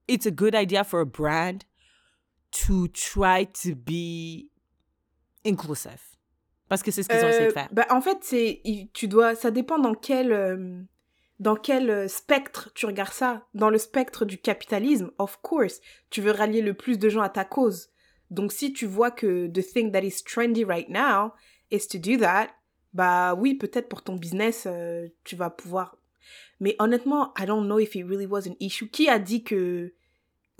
it's a good idea for a brand to try to be inclusive? Parce que c'est ce qu'ils ont essayé de Euh, faire. bah, en fait, tu dois ça dépend dans quel euh, dans quel euh, spectre tu regardes ça? Dans le spectre du capitalisme, of course, tu veux rallier le plus de gens à ta cause. Donc si tu vois que the thing that is trendy right now is to do that, bah oui, peut-être pour ton business euh, tu vas pouvoir mais honnêtement, I don't know if it really was an issue. Qui a dit que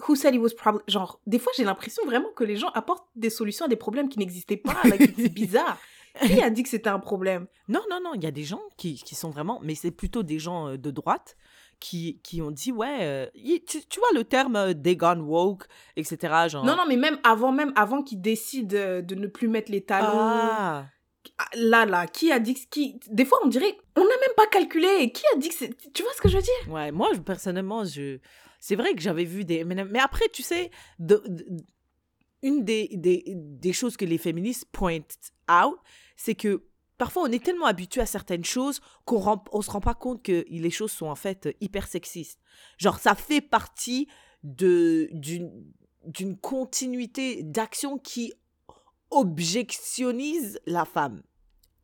Who said it was probably genre des fois j'ai l'impression vraiment que les gens apportent des solutions à des problèmes qui n'existaient pas, like, c'est bizarre. Qui a dit que c'était un problème? Non, non, non, il y a des gens qui, qui sont vraiment, mais c'est plutôt des gens euh, de droite qui, qui ont dit, ouais, euh, y- tu, tu vois le terme euh, they gone woke, etc. Genre, Non, non, mais même avant, même avant qu'ils décident euh, de ne plus mettre les talons. Ah, Ah, Là, là, qui a dit que... Qui... Des fois, on dirait, on n'a même pas calculé. Qui a dit que c'est... Tu vois ce que je veux dire? Ouais, moi, je- personnellement, je... c'est vrai que j'avais vu des. Mais après, tu sais, de- de- une des, des, des choses que les féministes point out, c'est que parfois on est tellement habitué à certaines choses qu'on on se rend pas compte que les choses sont en fait hyper sexistes. Genre, ça fait partie de d'une continuité d'action qui objectionnise la femme.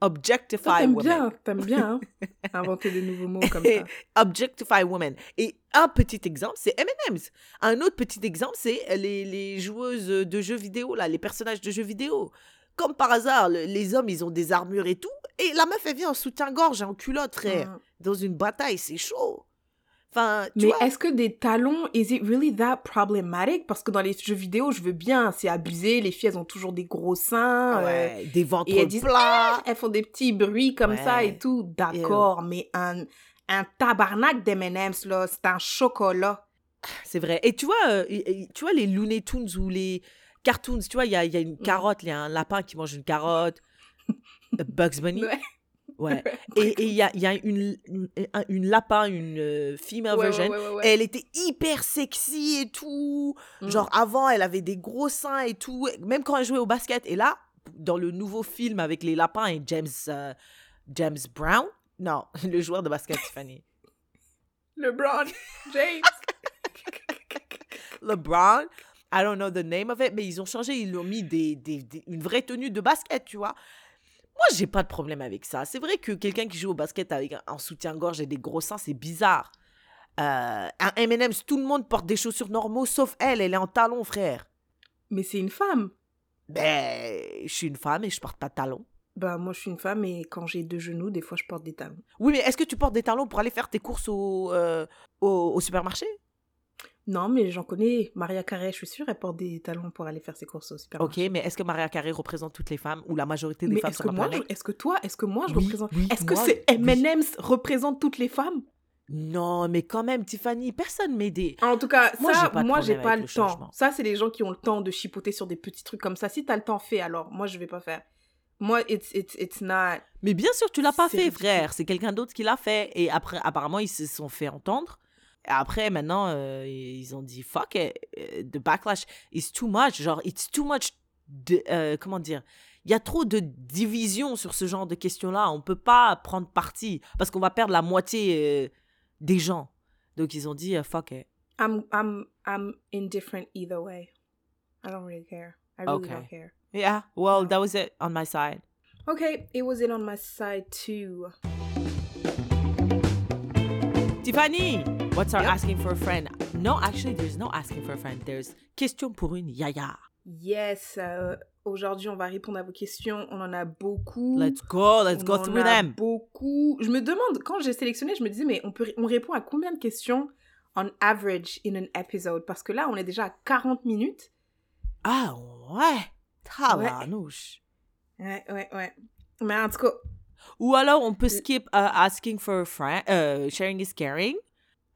Objectify Toi, T'aimes woman. bien, t'aimes bien hein, inventer des nouveaux mots comme ça. Objectify women. Et un petit exemple, c'est M&M's. Un autre petit exemple, c'est les, les joueuses de jeux vidéo, là, les personnages de jeux vidéo. Comme par hasard, le- les hommes, ils ont des armures et tout. Et la meuf, elle vient en soutien-gorge en culotte, frère. Mm. Dans une bataille, c'est chaud. Enfin, tu Mais est-ce que des talons, is it really that problematic? Parce que dans les jeux vidéo, je veux bien, c'est abusé. Les filles, elles ont toujours des gros seins. euh, Ouais, des ventres et elles disent, plats. elles font des petits bruits comme ça et tout. D'accord, mais un, un tabarnak d'M&M's, là, c'est un chocolat. C'est vrai. Et tu vois, euh, tu vois les Looney Tunes ou les cartoons, tu vois, il y a, y a Mm. une carotte, il y a un lapin qui mange une carotte. Bugs Bunny. Ouais. Ouais. Et il y a, il y a une, une, un- une lapin, une euh, female Ouais, ouais, version. ouais, ouais, ouais. Elle était hyper sexy et tout. Mm. Genre, avant, elle avait des gros seins et tout. Même quand elle jouait au basket. Et là, dans le nouveau film avec les lapins et James, euh, James Brown, non, le joueur de basket, Tiffany. LeBron James. LeBron, I don't know the name of it, mais ils ont changé, ils ont mis des, des- des- une vraie tenue de basket, tu vois. Moi, j'ai pas de problème avec ça. C'est vrai que quelqu'un qui joue au basket avec un, un soutien-gorge et des gros seins, c'est bizarre. Euh, un M&M's, tout le monde porte des chaussures normaux, sauf elle, elle est en talons, frère. Mais c'est une femme. Ben, je suis une femme et je porte pas de talons. Bah, moi, je suis une femme et quand j'ai deux genoux, des fois, je porte des talons. Oui, mais est-ce que tu portes des talons pour aller faire tes courses au, euh, au, au supermarché? Non, mais j'en connais. Maria Carré, je suis sûre, elle porte des talons pour aller faire ses courses au Ok, supermarché. mais est-ce que Maria Carré représente toutes les femmes ou la majorité des Mais femmes est-ce sur que la moi, je- est-ce que toi, est-ce que moi, je Oui, représente... oui, est-ce que moi, ces. M&M's représentent toutes les femmes? Non, mais quand même, Tiffany, personne m'aide. En tout cas, Moi, j'ai ça, pas moi, j'ai pas le, le temps. Ça, c'est les gens qui ont le temps de chipoter sur des petits trucs comme ça. Si t'as le temps, fais alors. Moi, je vais pas faire. Moi, it's, it's, it's not... Mais bien sûr, tu l'as pas C'est fait, ridicule. frère. C'est quelqu'un d'autre qui l'a fait. Et après, apparemment, ils se sont fait entendre. Après, maintenant, euh, ils ont dit fuck it. euh, The backlash is too much. Genre, it's too much. De, euh, comment dire Il y a trop de division sur ce genre de questions-là. On peut pas prendre parti parce qu'on va perdre la moitié euh, des gens. Donc, ils ont dit euh, fuck it. I'm, I'm, I'm indifferent either way. I don't really care. I really Okay. don't care. Yeah, well, that was it on my side. Okay, it was it on my side too. Tiffany, what's our Yep. asking for a friend? No, actually, there's no asking for a friend. There's question pour une yaya. Yes, aujourd'hui, on va répondre à vos questions. On en a beaucoup. Let's go, let's On go en through a them. Beaucoup. Je me demande, quand j'ai sélectionné, je me disais, mais on, peut, on répond à combien de questions on average in an episode? Parce que là, on est déjà à 40 minutes. Ah ouais, tabarnouche. Ouais, ouais, ouais. Mais en tout cas, Ou alors on peut Mm. skip uh, asking for a friend, uh, sharing is caring,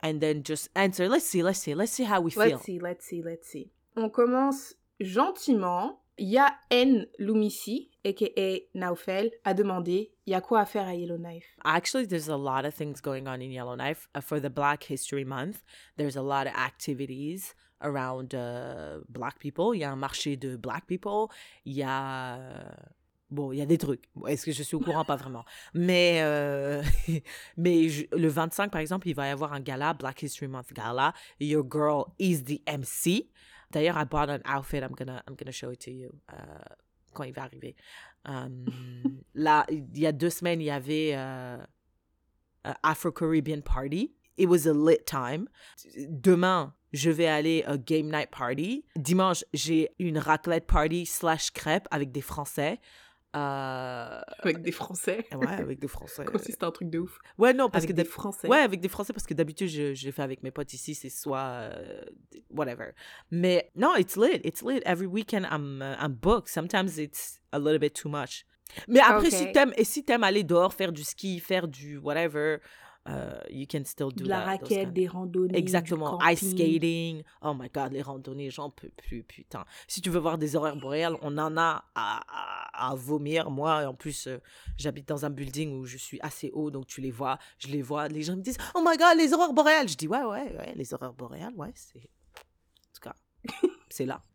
and then just answer. Let's see, let's see, let's see how we feel. let's see, let's see, let's see. On commence gentiment. Il y a N. Lumissi, a.k.a. Naufel, a demandé Il y a quoi à faire à Yellowknife Actually, there's a lot of things going on in Yellowknife. Uh, for the Black History Month, there's a lot of activities around uh, black people. Il y a un marché de black people. Il y a bon, il y a des trucs. Est-ce que je suis au courant? Pas vraiment. Mais euh, mais je- le 25 par exemple, il va y avoir un gala Black History Month gala. Your girl is the MC. D'ailleurs, I bought an outfit. I'm gonna I'm gonna show it to you euh, quand il va arriver. Um, là, il y a deux semaines, il y avait euh, Afro-Caribbean party. It was a lit time. Demain, je vais aller à game night party. Dimanche, j'ai une raclette party slash crêpe avec des Français. Euh, Avec des Français. ouais, avec des Français. C'était un truc de ouf. Ouais, non, parce Avec que des Français. Ouais, avec des Français, parce que d'habitude, je, je fais avec mes potes ici, c'est soit. euh, whatever. Mais non, it's lit. It's lit. Every weekend, I'm, uh, I'm booked. Sometimes it's a little bit too much. Mais après, si t'aimes, et si t'aimes aller dehors, faire du ski, faire du whatever, uh, you can still do De la that, raquette, des randonnées. Exactement. Ice skating. Oh my god, les randonnées, j'en peux plus, putain. Si tu veux voir des aurores boréales, on en a à, à- à vomir. Moi, en plus, euh, j'habite dans un building où je suis assez haut, donc tu les vois, je les vois. Les gens me disent, oh my god, les aurores boréales. Je dis, ouais, ouais, ouais, les aurores boréales, ouais, c'est. En tout cas, c'est là.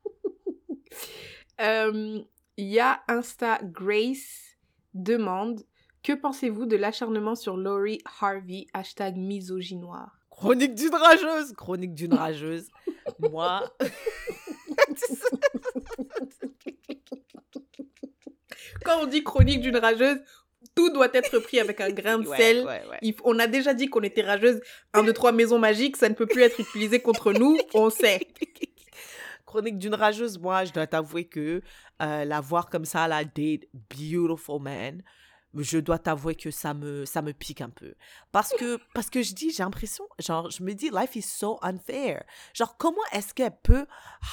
Euh, Il y a Insta Grace demande Que pensez-vous de l'acharnement sur Laurie Harvey Hashtag misogynoire? Chronique d'une rageuse. Chronique d'une rageuse. Moi. Quand on dit chronique d'une rageuse, tout doit être pris avec un grain de Ouais, sel. ouais, ouais. On a déjà dit qu'on était rageuse. Un, deux, trois maisons magiques, ça ne peut plus être utilisé contre nous. On sait. Chronique d'une rageuse, moi, je dois t'avouer que euh, la voir comme ça, la date beautiful man, je dois t'avouer que ça me, ça me pique un peu. Parce que, parce que je dis, j'ai l'impression, genre, je me dis, life is so unfair. Genre, comment est-ce qu'elle peut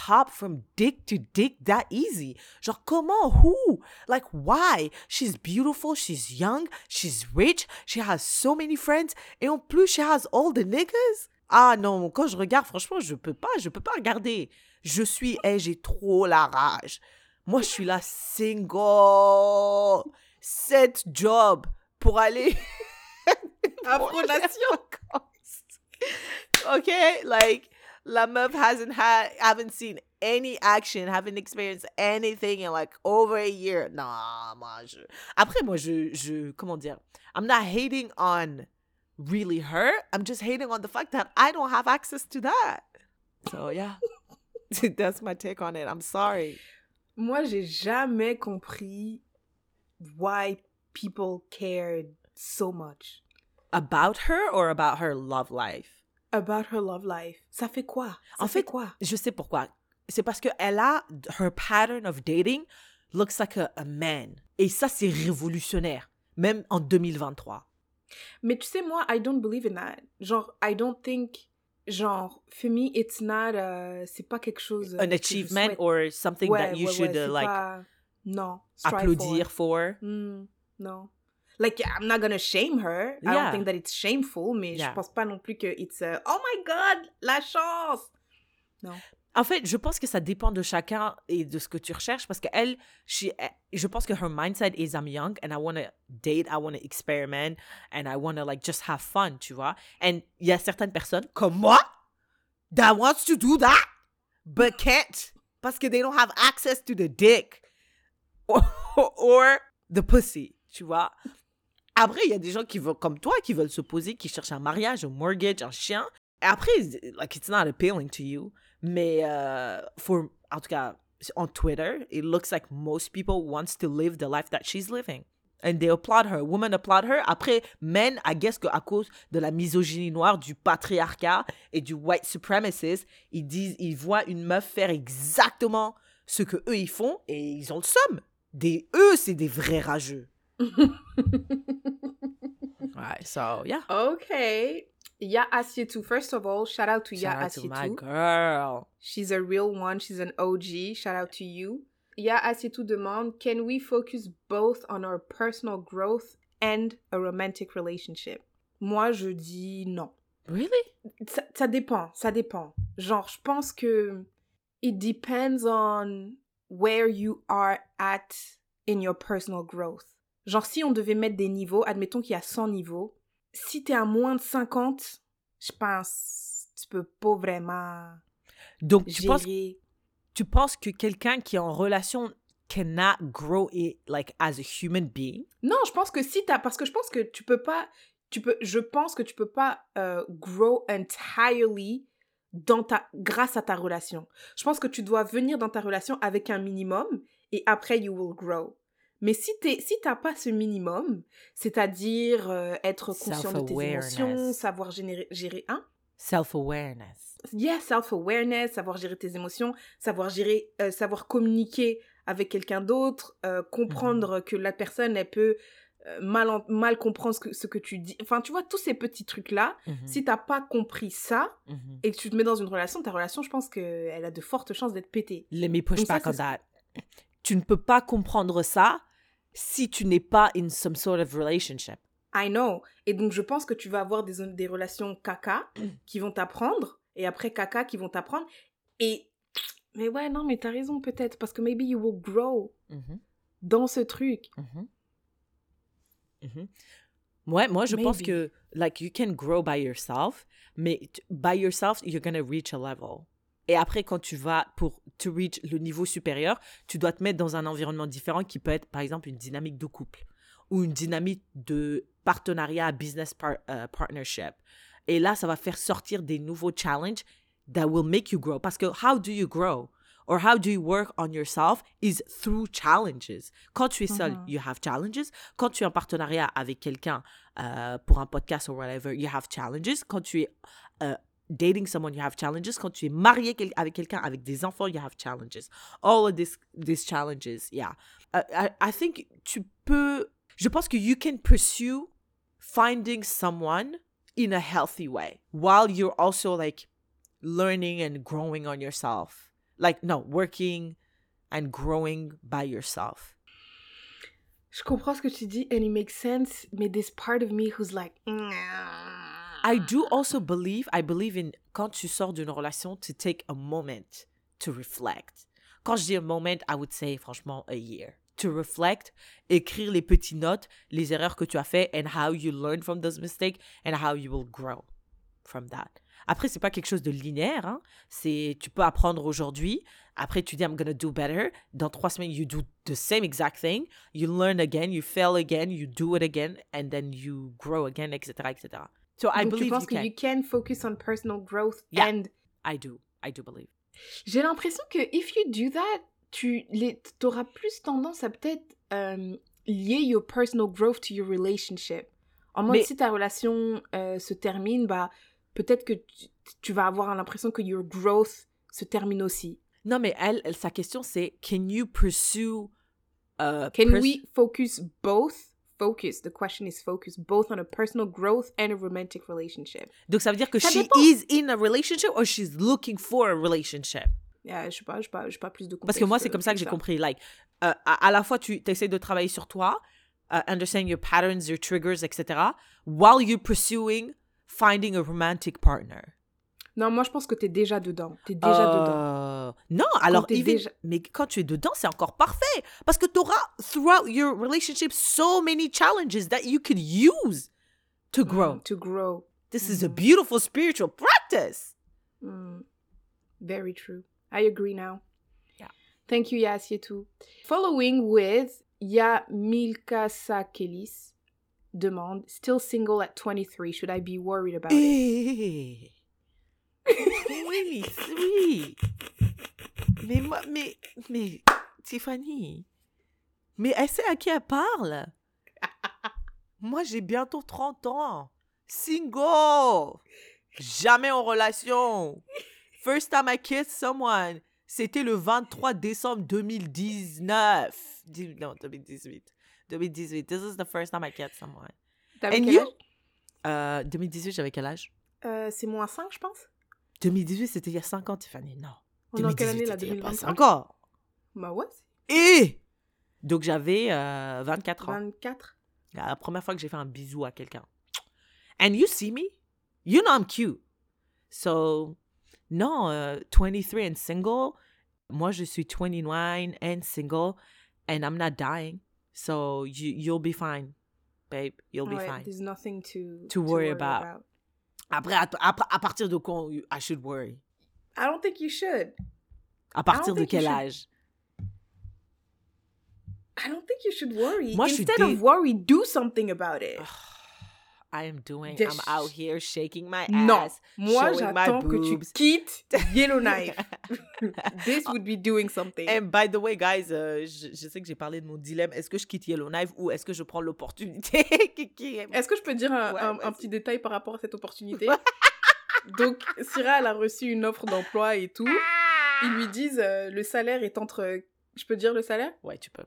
hop from dick to dick that easy? Genre, comment? Who? Like, why? She's beautiful, she's young, she's rich, she has so many friends, et en plus, she has all the niggas? Ah non, quand je regarde, franchement, je peux pas, je peux pas regarder. Je suis, hey, j'ai trop la rage. Moi, je suis là single. Sept jobs pour aller Afronation. okay, like la meuf hasn't had, haven't seen any action, haven't experienced anything in like over a year. Non, moi, je... Après, moi, je, je, comment dire, I'm not hating on really her. I'm just hating on the fact that I don't have access to that. So yeah, that's my take on it. I'm sorry. Moi, j'ai jamais compris why people cared so much About her or about her love life? about her love life. Ça fait quoi? Ça En fait fait, quoi? Je sais pourquoi. C'est parce que elle a her pattern of dating looks like a, a man. Et ça c'est révolutionnaire, même en 2023. Mais tu sais, moi, I don't believe in that. Genre, I don't think... Genre, for me, it's not... euh, c'est pas quelque chose... euh, An achievement or something Ouais, that you ouais, should ouais, uh, like pas- For. applaudir for. Hmm, non. Like, I'm not gonna shame her. I don't think that it's shameful, mais Yeah. je pense pas non plus que it's... uh, oh my God, la chance! Non. En fait, je pense que ça dépend de chacun et de ce que tu recherches parce que elle, she, eh, je pense que her mindset is I'm young and I want to date, I want to experiment and I want to like just have fun, tu vois? And il y a certaines personnes comme moi that wants to do that but can't parce que they don't have access to the dick or, the pussy, tu vois. Après, il y a des gens qui veulent, comme toi, qui veulent se poser, qui cherchent un mariage, un mortgage, un chien. Et après, like, it's not appealing to you. Mais, euh, for, en tout cas, on Twitter, it looks like most people wants to live the life that she's living. And they applaud her. Women applaud her. Après, men, I guess qu'à cause de la misogynie noire, du patriarcat et du white supremacist, ils disent, ils voient une meuf faire exactement ce que eux ils font et ils ont le somme. Des, eux, c'est des vrais rageux. Ouais, so, yeah. Okay. Ya Asietu. First of all, shout out to Ya Shout out to my Asietu. girl. She's a real one. She's an OG. Shout out to you. Ya Asietu demande, can we focus both on our personal growth and a romantic relationship? Moi, je dis non. Really? Ça, ça dépend, ça dépend. Genre, je pense que it depends on where you are at in your personal growth. Genre, si on devait mettre des niveaux, admettons qu'il y a 100 niveaux, si t'es à moins de 50, je pense, tu peux pas vraiment Donc, tu penses, gérer. tu penses que quelqu'un qui est en relation cannot grow it like as a human being? Non, je pense que si t'as, parce que je pense que tu peux pas, tu peux, je pense que tu peux pas euh, grow entirely dans ta, grâce à ta relation. Je pense que tu dois venir dans ta relation avec un minimum et après you will grow. Mais si t'es, si t'as pas ce minimum, c'est-à-dire euh, être conscient de tes émotions, savoir générer, gérer, hein? Self-awareness. Yeah, self-awareness, savoir gérer tes émotions, savoir gérer, euh, savoir communiquer avec quelqu'un d'autre, euh, comprendre que la personne, elle peut mal, en- mal comprendre ce que, ce que tu dis. Enfin, tu vois, tous ces petits trucs-là, Mhm, si t'as pas compris ça mhm. et que tu te mets dans une relation, ta relation, je pense qu'elle a de fortes chances d'être pétée. Let me push Donc ça, back on that. Tu ne peux pas comprendre ça si tu n'es pas in some sort of relationship. I know. Et donc, je pense que tu vas avoir des, des relations caca qui vont t'apprendre, et après caca qui vont t'apprendre. Et. Mais ouais, non, mais t'as raison peut-être, parce que maybe you will grow Mhm, dans ce truc. Mhm. Ouais, moi, je pense que, like, you can grow by yourself, mais by yourself, you're gonna reach a level. Et après, quand tu vas pour to reach le niveau supérieur, tu dois te mettre dans un environnement différent qui peut être, par exemple, une dynamique de couple ou une dynamique de partenariat, business par- euh, partnership. Et là, ça va faire sortir des nouveaux challenges that will make you grow. Parce que how do you grow? Or how do you work on yourself is through challenges. Quand tu es seul, Mhm. you have challenges. Quand tu es en partenariat avec quelqu'un euh, pour un podcast or whatever, you have challenges. Quand tu es euh, dating someone, you have challenges. Quand tu es marié quel- avec quelqu'un avec des enfants, you have challenges. All of this, these challenges, yeah. Uh, I, I think tu peux. Je pense que you can pursue finding someone in a healthy way while you're also like learning and growing on yourself. Like, no, working and growing by yourself. Je comprends ce que tu dis, and it makes sense, mais there's part of me who's like. I do also believe, I believe in quand tu sors d'une relation, to take a moment to reflect. Quand je dis a moment, I would say franchement a year. To reflect, écrire les petites notes, les erreurs que tu as fait, and how you learn from those mistakes, and how you will grow from that. Après, c'est pas quelque chose de linéaire. Hein? C'est, tu peux apprendre aujourd'hui. Après, tu dis, I'm gonna do better. Dans trois semaines, you do the same exact thing. You learn again, you fail again, you do it again, and then you grow again, etc., etc. So I Donc, tu believe penses you que can. you can focus on personal growth Yeah. and I do. I do believe. J'ai l'impression que if you do that, tu les, auras plus tendance à peut-être euh, lier your personal growth to your relationship. En mode, Mais- si ta relation euh, se termine, bah, peut-être que tu, tu vas avoir l'impression que your growth se termine aussi. Non, mais elle, elle- sa question, c'est Can you pursue. Uh, Can pers- we focus both? Focus. The question is focus both on a personal growth and a romantic relationship. Donc, ça veut dire que Ça she dépend. is in a relationship or she's looking for a relationship? Yeah, je sais pas, je sais pas, je sais pas plus de Parce que moi, c'est comme ça que j'ai ça. compris. Like, euh, à, à la fois, tu essaies de travailler sur toi, uh, understand your patterns, your triggers, etc., while you're pursuing finding a romantic partner. Non, moi je pense que t'es déjà dedans. T'es déjà dedans. Euh, Non, alors, even- déjà- mais quand tu es dedans, c'est encore parfait. Parce que tu auras, throughout your relationship, so many challenges that you could use to grow. Mm, to grow. This is a beautiful spiritual practice. Mm. Very true. I agree now. Yeah. Thank you, Yasietu. Following with Ya Milka Sakelis demande Still single at 23. Should I be worried about it? Eh. oui, oui. Mais moi, mais, mais, Tiffany, mais elle sait à qui elle parle? Moi, j'ai bientôt 30 ans. Single. Jamais en relation. First time I kissed someone, c'était le 23 décembre 2019. Dix- Non, 2018. 2018. This is the first time I kissed someone. T'avais And quel you? âge? Euh, 2018, j'avais quel âge? Euh, C'est moins 5, je pense. 2018, c'était il y a 5 ans, Tiffany. Non. On est en quelle 2018, année là c'était il y a pas 2023 5 ans. Bah ouais, Et Donc j'avais euh, 24 ans. 24. La première fois que j'ai fait un bisou à quelqu'un. And you see me? You know I'm cute. So, non, euh, 23 and single. Moi, je suis 29 and single. And I'm not dying. So you you'll be fine, babe. You'll be Ouais, fine. There's nothing to, To worry about. Après, à, à- à partir de quand I should worry? I don't think you should. À partir de quel âge? I don't think you should worry. Moi, Instead of worry, do something about it. I am doing. Des- I'm out here shaking my non, ass. moi showing my j'attends que tu quittes Yellowknife. This would be doing something. And by the way, guys, euh, je, je sais que j'ai parlé de mon dilemme. Est-ce que je quitte Yellowknife ou est-ce que je prends l'opportunité qui, Est-ce que je peux dire un, Ouais, un- un vas-y. petit détail par rapport à cette opportunité Donc, Syrah, elle a reçu une offre d'emploi et tout. Ils lui disent euh, le salaire est entre. Je peux dire le salaire? Ouais, tu peux.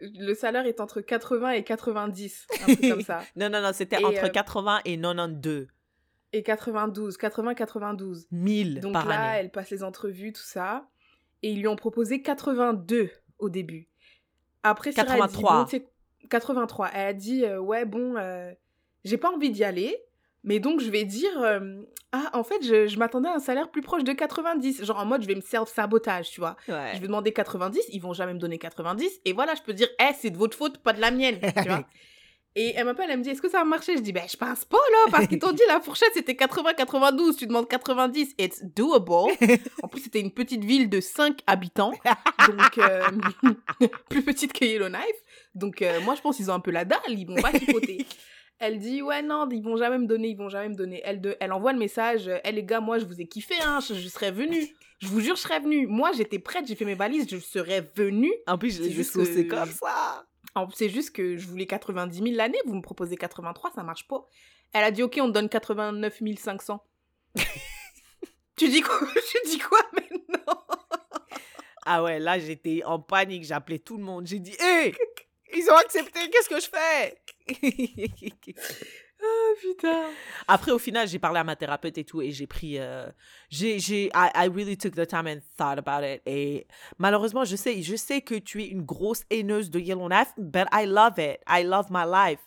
Le salaire est entre 80 et 90, un truc comme ça. Non, non, non, c'était entre euh, 80 et 92 Et 92, 80-92. 1000 Donc par là, année. elle passe les entrevues, tout ça. Et ils lui ont proposé 82 au début. Après, Syrah, elle dit, 83. bon, tu sais, 83. Elle a dit, euh, ouais, bon, euh, j'ai pas envie d'y aller. Mais donc, je vais dire, euh, ah, en fait, je, je m'attendais à un salaire plus proche de 90. Genre en mode, je vais me self-sabotage, tu vois. Ouais. Je vais demander 90, ils vont jamais me donner 90. Et voilà, je peux dire, eh, c'est de votre faute, pas de la mienne, tu vois. Et elle m'appelle, elle me dit, est-ce que ça va marcher Je dis, ben, je pense pas, là, parce qu'ils t'ont dit, la fourchette, c'était 80-92, tu demandes 90, it's doable. En plus, c'était une petite ville de 5 habitants, donc euh, plus petite que Yellowknife. Donc, euh, moi, je pense qu'ils ont un peu la dalle, ils vont pas chipoter. Elle dit, ouais, non, ils vont jamais me donner, ils vont jamais me donner. Elle, de, elle envoie le message, eh les gars, moi, je vous ai kiffé, hein, je, je serais venue. Je vous jure, je serais venue. Moi, j'étais prête, j'ai fait mes valises, je serais venue. En plus, je C'est les ai juste que- comme ça. C'est juste que je voulais 90 000 l'année, vous me proposez 83, ça marche pas. Elle a dit, ok, on te donne 89 500. tu dis quoi Tu dis quoi maintenant? Ah ouais, là, j'étais en panique. J'appelais tout le monde. J'ai dit, hé, ils ont accepté. Qu'est-ce que je fais? Ah putain. Après, au final, j'ai parlé à ma thérapeute et tout, et j'ai pris, euh, j'ai, j'ai, I, I really took the time and thought about it. Et malheureusement, je sais, je sais que tu es une grosse haineuse de Yellowknife, but I love it. I love my life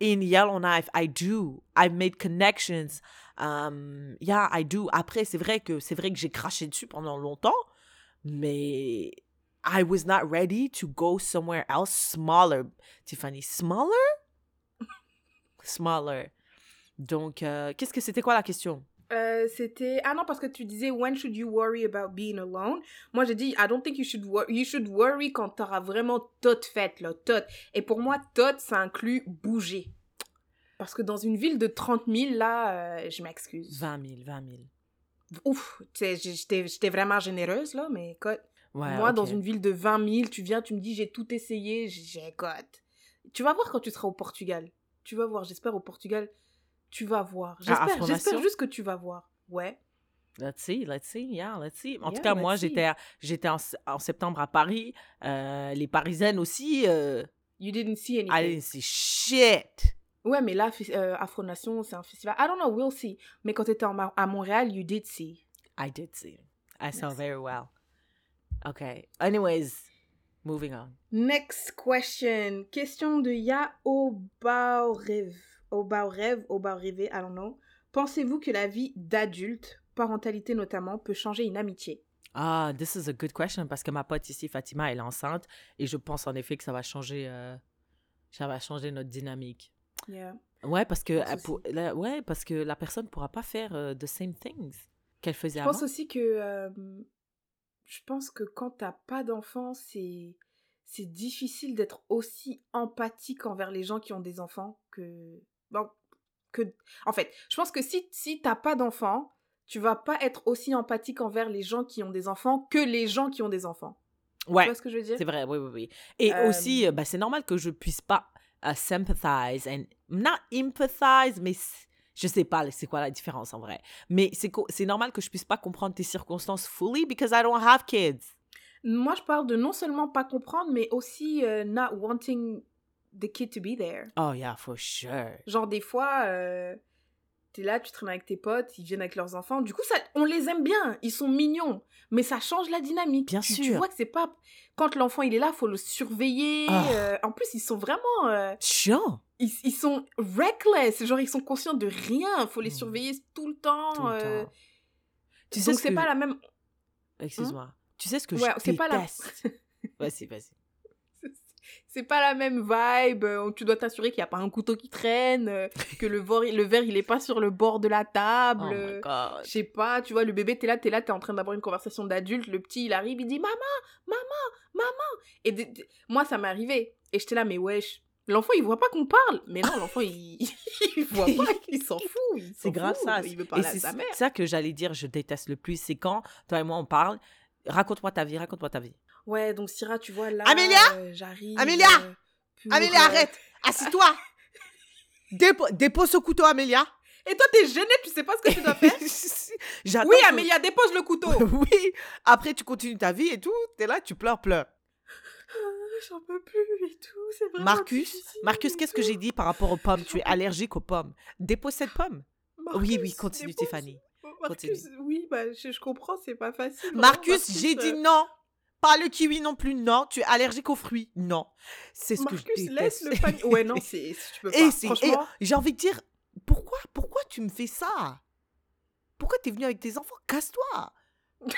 in Yellowknife. I do. I've made connections. Um, yeah, I do. Après, c'est vrai que c'est vrai que j'ai craché dessus pendant longtemps, mais I was not ready to go somewhere else smaller. Tiffany, smaller? smaller. Donc, euh, qu'est-ce que c'était quoi la question? Euh, c'était ah non parce que tu disais when should you worry about being alone? Moi j'ai dit I don't think you should worry you should worry quand t'auras vraiment tout fait là tout et pour moi tout ça inclut bouger parce que dans une ville de 30 000 là euh, je m'excuse 20 000, 20 000. ouf j'étais j'étais vraiment généreuse là mais écoute Ouais, moi dans une ville de 20 000 tu viens tu me dis j'ai tout essayé j'ai écoute tu vas voir quand tu seras au Portugal tu vas voir j'espère au Portugal tu vas voir j'espère j'espère juste que tu vas voir ouais Let's see, let's see, yeah, let's see. En tout cas, moi, j'étais en, en septembre à Paris. Euh, les Parisiennes aussi, euh, You didn't see anything. I didn't see shit. Ouais, mais là, euh, Afro-Nation, c'est un festival. I don't know, we'll see. Mais quand t'étais en Ma- à Montréal, you did see. I did see. I saw Merci. very well. Okay. Anyways, moving on. Next question. Question de Ya Obaorev. Obaorev, Obaorev, I don't know. Pensez-vous que la vie d'adulte, parentalité notamment, peut changer une amitié? Ah, this is a good question parce que ma pote ici, Fatima, elle est enceinte et je pense en effet que ça va changer, euh, ça va changer notre dynamique. Yeah. Ouais, parce que, Je elle pour- la, ouais, parce que la personne pourra pas faire euh, the same things qu'elle faisait Je avant. pense aussi que... euh, je pense que quand t'as pas d'enfants, c'est... C'est difficile d'être aussi empathique envers les gens qui ont des enfants que... Bon, que... En fait, je pense que si, si t'as pas d'enfants, tu vas pas être aussi empathique envers les gens qui ont des enfants que les gens qui ont des enfants. Ouais, Tu vois ce que je veux dire? C'est vrai, oui, oui, oui. Et Euh, aussi, euh, bah, c'est normal que je puisse pas euh, sympathize and not empathize, mais je sais pas c'est quoi la différence en vrai. Mais c'est normal que je puisse pas comprendre tes circonstances fully because I don't have kids. Moi, je parle de non seulement pas comprendre, mais aussi euh, not wanting the kid to be there. Oh yeah, for sure. Genre, des fois, euh, t'es là, tu traînes avec tes potes, ils viennent avec leurs enfants. Du coup, ça, on les aime bien, ils sont mignons, mais ça change la dynamique. Bien tu, Tu sûr. vois que c'est pas. Quand l'enfant il est là, faut le surveiller. Ah. euh, en plus, ils sont vraiment. euh, Chiant. Ils, ils sont reckless, genre, ils sont conscients de rien. Faut les Mm. surveiller tout le temps. Tout le euh. Tu sais donc, ce c'est que pas je- la même. Excuse-moi. Tu sais ce que Ouais, je c'est pas la- déteste? Vas-y, vas-y. c'est pas la même vibe. euh, Tu dois t'assurer qu'il n'y a pas un couteau qui traîne, euh, que le, vor- le verre il est pas sur le bord de la table. Oh my god. Je sais pas, tu vois, le bébé, t'es là, t'es là, t'es en train d'avoir une conversation d'adulte, le petit, il arrive, il dit maman, maman, maman. Et moi, ça m'est arrivé. Et j'étais là, mais wesh, l'enfant, il voit pas qu'on parle. Mais non, l'enfant, il... il voit pas, il s'en fout. il C'est grave fout, ça. Il veut Et à c'est sa mère. ça que j'allais dire, je déteste le plus. C'est quand toi et moi on parle. Raconte-moi ta vie, raconte-moi ta vie. Ouais, donc Syrah, tu vois, là, Amélia euh, j'arrive. Amélia euh, Amélia, euh, arrête Assis-toi Dépo- Dépose ce couteau, Amélia Et toi, t'es gênée, tu sais pas ce que tu dois faire? Oui, que- Amélia, dépose le couteau. oui Après, tu continues ta vie et tout. T'es là, tu pleures, pleures. J'en peux plus et tout, vraiment Marcus, Marcus, qu'est-ce que j'ai dit par rapport aux pommes? Tu es allergique aux pommes. Dépose cette pomme. oui, oui, Marcus, continue, dépose- Tiffany. Marcus, oui, bah, je, je comprends, c'est pas facile. vraiment, Marcus, j'ai euh, dit non. Pas le kiwi non plus, non. Tu es allergique aux fruits, non. C'est ce que je Marcus, laisse déteste. le panier. Ouais, non, c'est, tu peux pas. Et c'est- Franchement, et j'ai envie de dire, pourquoi, pourquoi tu me fais ça? Pourquoi t'es venu avec tes enfants? Casse-toi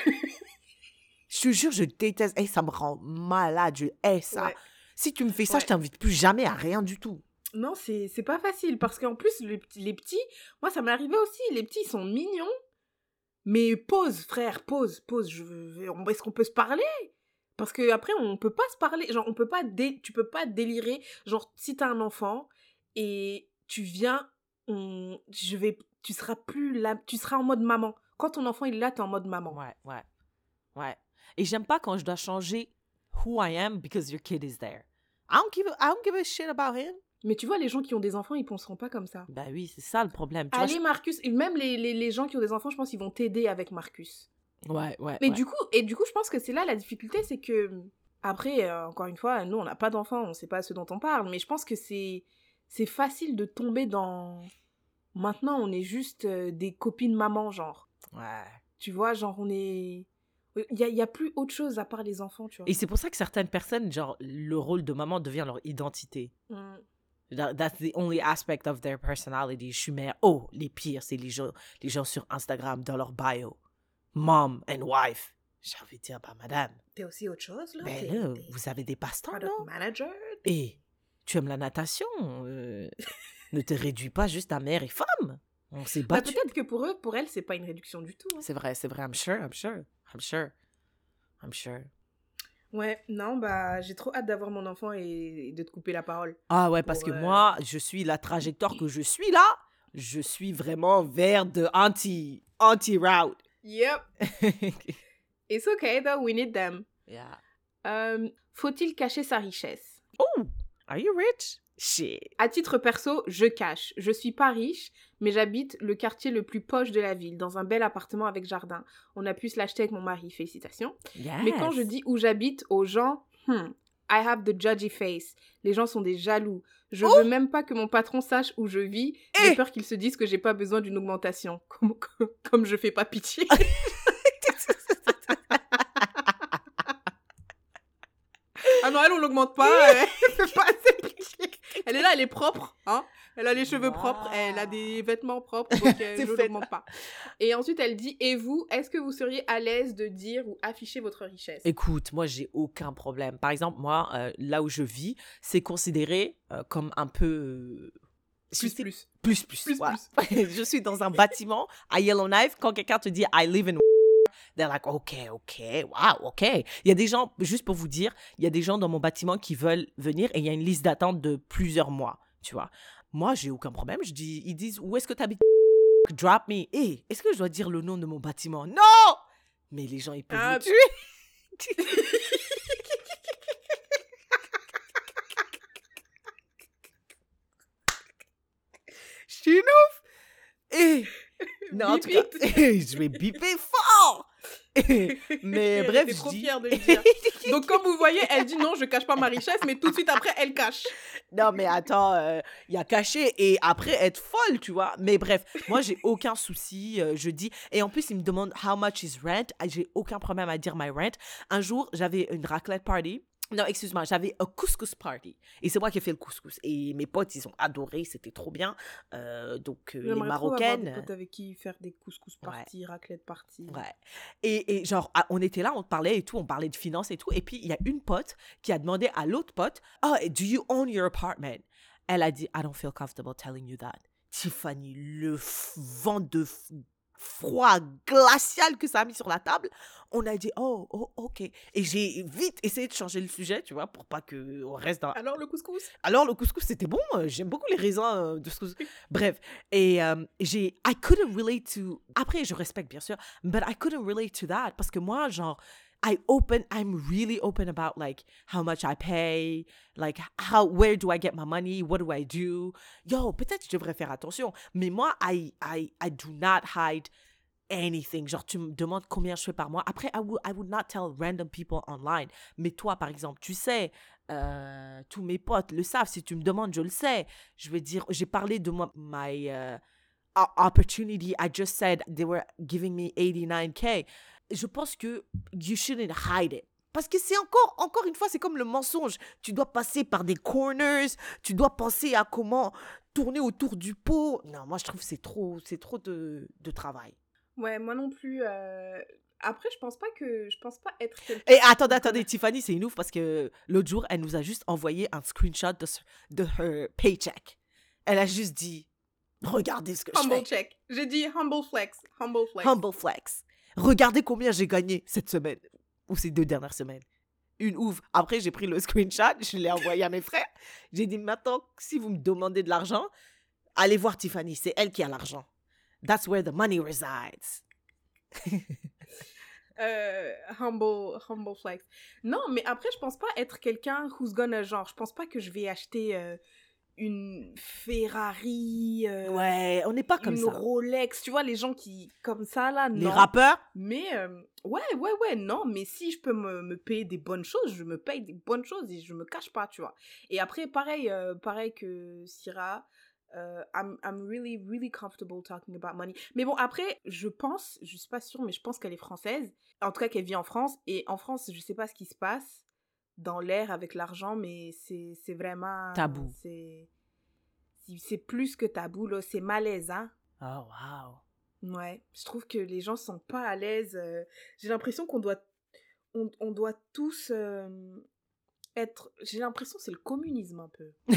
Je te jure, je déteste. Et ça me rend malade, je hais ça. ouais. Si tu me fais ça, Ouais. je t'invite plus jamais à rien du tout. non, c'est, pas facile parce qu'en plus, les, petits- les petits, moi, ça m'est arrivé aussi. Les petits, ils sont mignons. Mais pause, frère, pause, pause. Est-ce qu'on peut se parler? Parce que après, on peut pas se parler. Genre, on peut pas, dé- tu peux pas délirer. Genre, si t'as un enfant et tu viens, on, je vais, tu seras plus là, tu seras en mode maman. Quand ton enfant il est là, t'es en mode maman. Ouais, ouais, ouais. Et j'aime pas quand je dois changer who I am because your kid is there. I don't give a, I don't give a shit about him. Mais tu vois, les gens qui ont des enfants, ils penseront pas comme ça. Bah oui, c'est ça le problème. Tu vois, Allez, Marcus, et même les, les, les gens qui ont des enfants, je pense qu'ils vont t'aider avec Marcus. Ouais, ouais. Mais ouais. du coup, et du coup, je pense que c'est là la difficulté, c'est que après, euh, encore une fois, nous, on n'a pas d'enfants, on sait pas ce dont on parle, mais je pense que c'est c'est facile de tomber dans. Maintenant, on est juste euh, des copines maman, genre. Ouais. Tu vois, genre, on est. Il y a, y a plus autre chose à part les enfants, tu vois. Et c'est pour ça que certaines personnes, genre, le rôle de maman devient leur identité. Mm. That- That's the only aspect of their personality. Je suis mère. Oh, les pires, c'est les gens, les gens sur Instagram dans leur bio. Mom and wife. J'ai envie de dire, bah, madame, T'es aussi autre chose, là? Ben là, vous avez des passe-temps, non? manager? Et tu aimes la natation. euh, ne te réduis pas juste à mère et femme. On s'est Bah, battu. Peut-être que pour eux, pour elle, c'est pas une réduction du tout. hein. c'est vrai, c'est vrai. I'm sure, I'm sure. I'm sure. I'm sure. Ouais, non, bah, j'ai trop hâte d'avoir mon enfant et, et de te couper la parole. Ah ouais, parce Pour, que euh, moi, je suis la trajectoire que je suis là. Je suis vraiment vers de anti, anti-route. Yep. It's okay, though, we need them. yeah. Euh, Faut-il cacher sa richesse? Oh, are you rich? À titre perso, je cache. Je suis pas riche, mais j'habite le quartier le plus poche de la ville, dans un bel appartement avec jardin. On a pu se l'acheter avec mon mari, félicitations. Mais quand je dis où j'habite aux gens, hmm, I have the judgy face. Les gens sont des jaloux. Je Oh veux même pas que mon patron sache où je vis. J'ai Eh peur qu'ils se disent que j'ai pas besoin d'une augmentation. Comme, comme, comme je fais pas pitié. ah non, elle, on l'augmente pas. Elle, fait pas assez. Elle est là, elle est propre. Hein elle a les cheveux propres, elle a des vêtements propres, donc euh, C'est je fait. l'augmente pas. Et ensuite, elle dit Et vous, est-ce que vous seriez à l'aise de dire ou afficher votre richesse? Écoute, moi, j'ai aucun problème. Par exemple, moi, euh, là où je vis, c'est considéré euh, comme un peu. euh, Plus, plus. plus, plus. Plus, voilà. je suis dans un bâtiment à Yellowknife. Quand quelqu'un te dit I live in they're like, OK, OK, wow, OK. Il y a des gens, juste pour vous dire, il y a des gens dans mon bâtiment qui veulent venir et il y a une liste d'attente de plusieurs mois, tu vois. Moi, j'ai aucun problème. Je dis, ils disent, où est-ce que tu habites? Drop me. Hé, est-ce que je dois dire le nom de mon bâtiment? Non! Mais les gens, ils peuvent Ah, me tuer. Je suis une ouf. Et non, en tout cas, je vais biper fort. mais bref, je trop dis- fière de dire. Donc, comme vous voyez, elle dit non, je cache pas ma richesse, mais tout de suite après, elle cache. Non, mais attends, euh, il y a caché et après être folle, tu vois. Mais bref, moi, j'ai aucun souci. euh, je dis. Et en plus, il me demande how much is rent. Ah, J'ai aucun problème à dire my rent. Un jour, j'avais une raclette party Non, excuse-moi, j'avais un couscous party. Et c'est moi qui ai fait le couscous. Et mes potes, ils ont adoré, c'était trop bien. Euh, donc, euh, les trop avoir des Marocaines. potes avec qui faire des couscous Ouais. parties, raclette parties. Ouais. Et, et genre, ah, on était là, on parlait et tout, on parlait de finances et tout. Et puis, il y a une pote qui a demandé à l'autre pote, Oh, do you own your apartment? Elle a dit, I don't feel comfortable telling you that. Tiffany, le vent de froid glacial que ça a mis sur la table, on a dit, oh, oh, ok. Et j'ai vite essayé de changer le sujet, tu vois, pour pas qu'on reste dans, Alors le couscous? Alors, le couscous, c'était bon. euh, J'aime beaucoup les raisins euh, de ce couscous. Bref. Et euh, j'ai. I couldn't relate to. Après, je respecte, bien sûr. But I couldn't relate to that. Parce que moi, genre. I open, I'm really open about like how much I pay, like how, where do I get my money, what do I do? Yo, peut-être je devrais faire attention, mais moi, I, I, I do not hide anything. Genre, tu me demandes combien je fais par mois. Après, I would, I would not tell random people online. Mais toi, par exemple, tu sais, euh, tous mes potes le savent. Si tu me demandes, je le sais. Je veux dire, j'ai parlé de moi, my uh, opportunity. I just said they were giving me 89K. Je pense que you shouldn't hide it. Parce que c'est encore, encore une fois, c'est comme le mensonge. Tu dois passer par des corners, tu dois penser à comment tourner autour du pot. Non, moi je trouve que c'est trop, c'est trop de, de travail. Ouais, moi non plus. euh, Après, je pense pas que. Je pense pas être. Et attendez, attendez, Tiffany, c'est une ouf parce que l'autre jour, elle nous a juste envoyé un screenshot de, de her paycheck. Elle a juste dit, regardez ce que je Humble fais. check. J'ai dit humble flex. Humble flex. Humble flex. Regardez combien j'ai gagné cette semaine. Ou ces deux dernières semaines. Une ouf. Après, j'ai pris le screenshot, je l'ai envoyé à mes frères. J'ai dit, maintenant, si vous me demandez de l'argent, allez voir Tiffany. C'est elle qui a l'argent. That's where the money resides. Euh, humble, humble flex. Non, mais après, je pense pas être quelqu'un who's gonna genre. Je pense pas que je vais acheter euh, une Ferrari, euh, Ouais, on n'est pas comme une ça. Rolex. Tu vois, les gens qui comme ça là, Les non. rappeurs, Mais euh, ouais, ouais, ouais, non. Mais si je peux me, me payer des bonnes choses, je me paye des bonnes choses et je me cache pas, tu vois. Et après, pareil, euh, pareil que Syrah. euh, I'm, I'm really, really comfortable talking about money. Mais bon, après, je pense, je suis pas sûre, mais je pense qu'elle est française. En tout cas, qu'elle vit en France. Et en France, je sais pas ce qui se passe dans l'air avec l'argent, mais c'est c'est vraiment... Tabou. C'est c'est- c'est plus que tabou, là. C'est malaisant. Oh, wow. Ouais, je trouve que les gens sont pas à l'aise. euh, J'ai l'impression qu'on doit, on, on doit tous euh, être. J'ai l'impression que c'est le communisme un peu.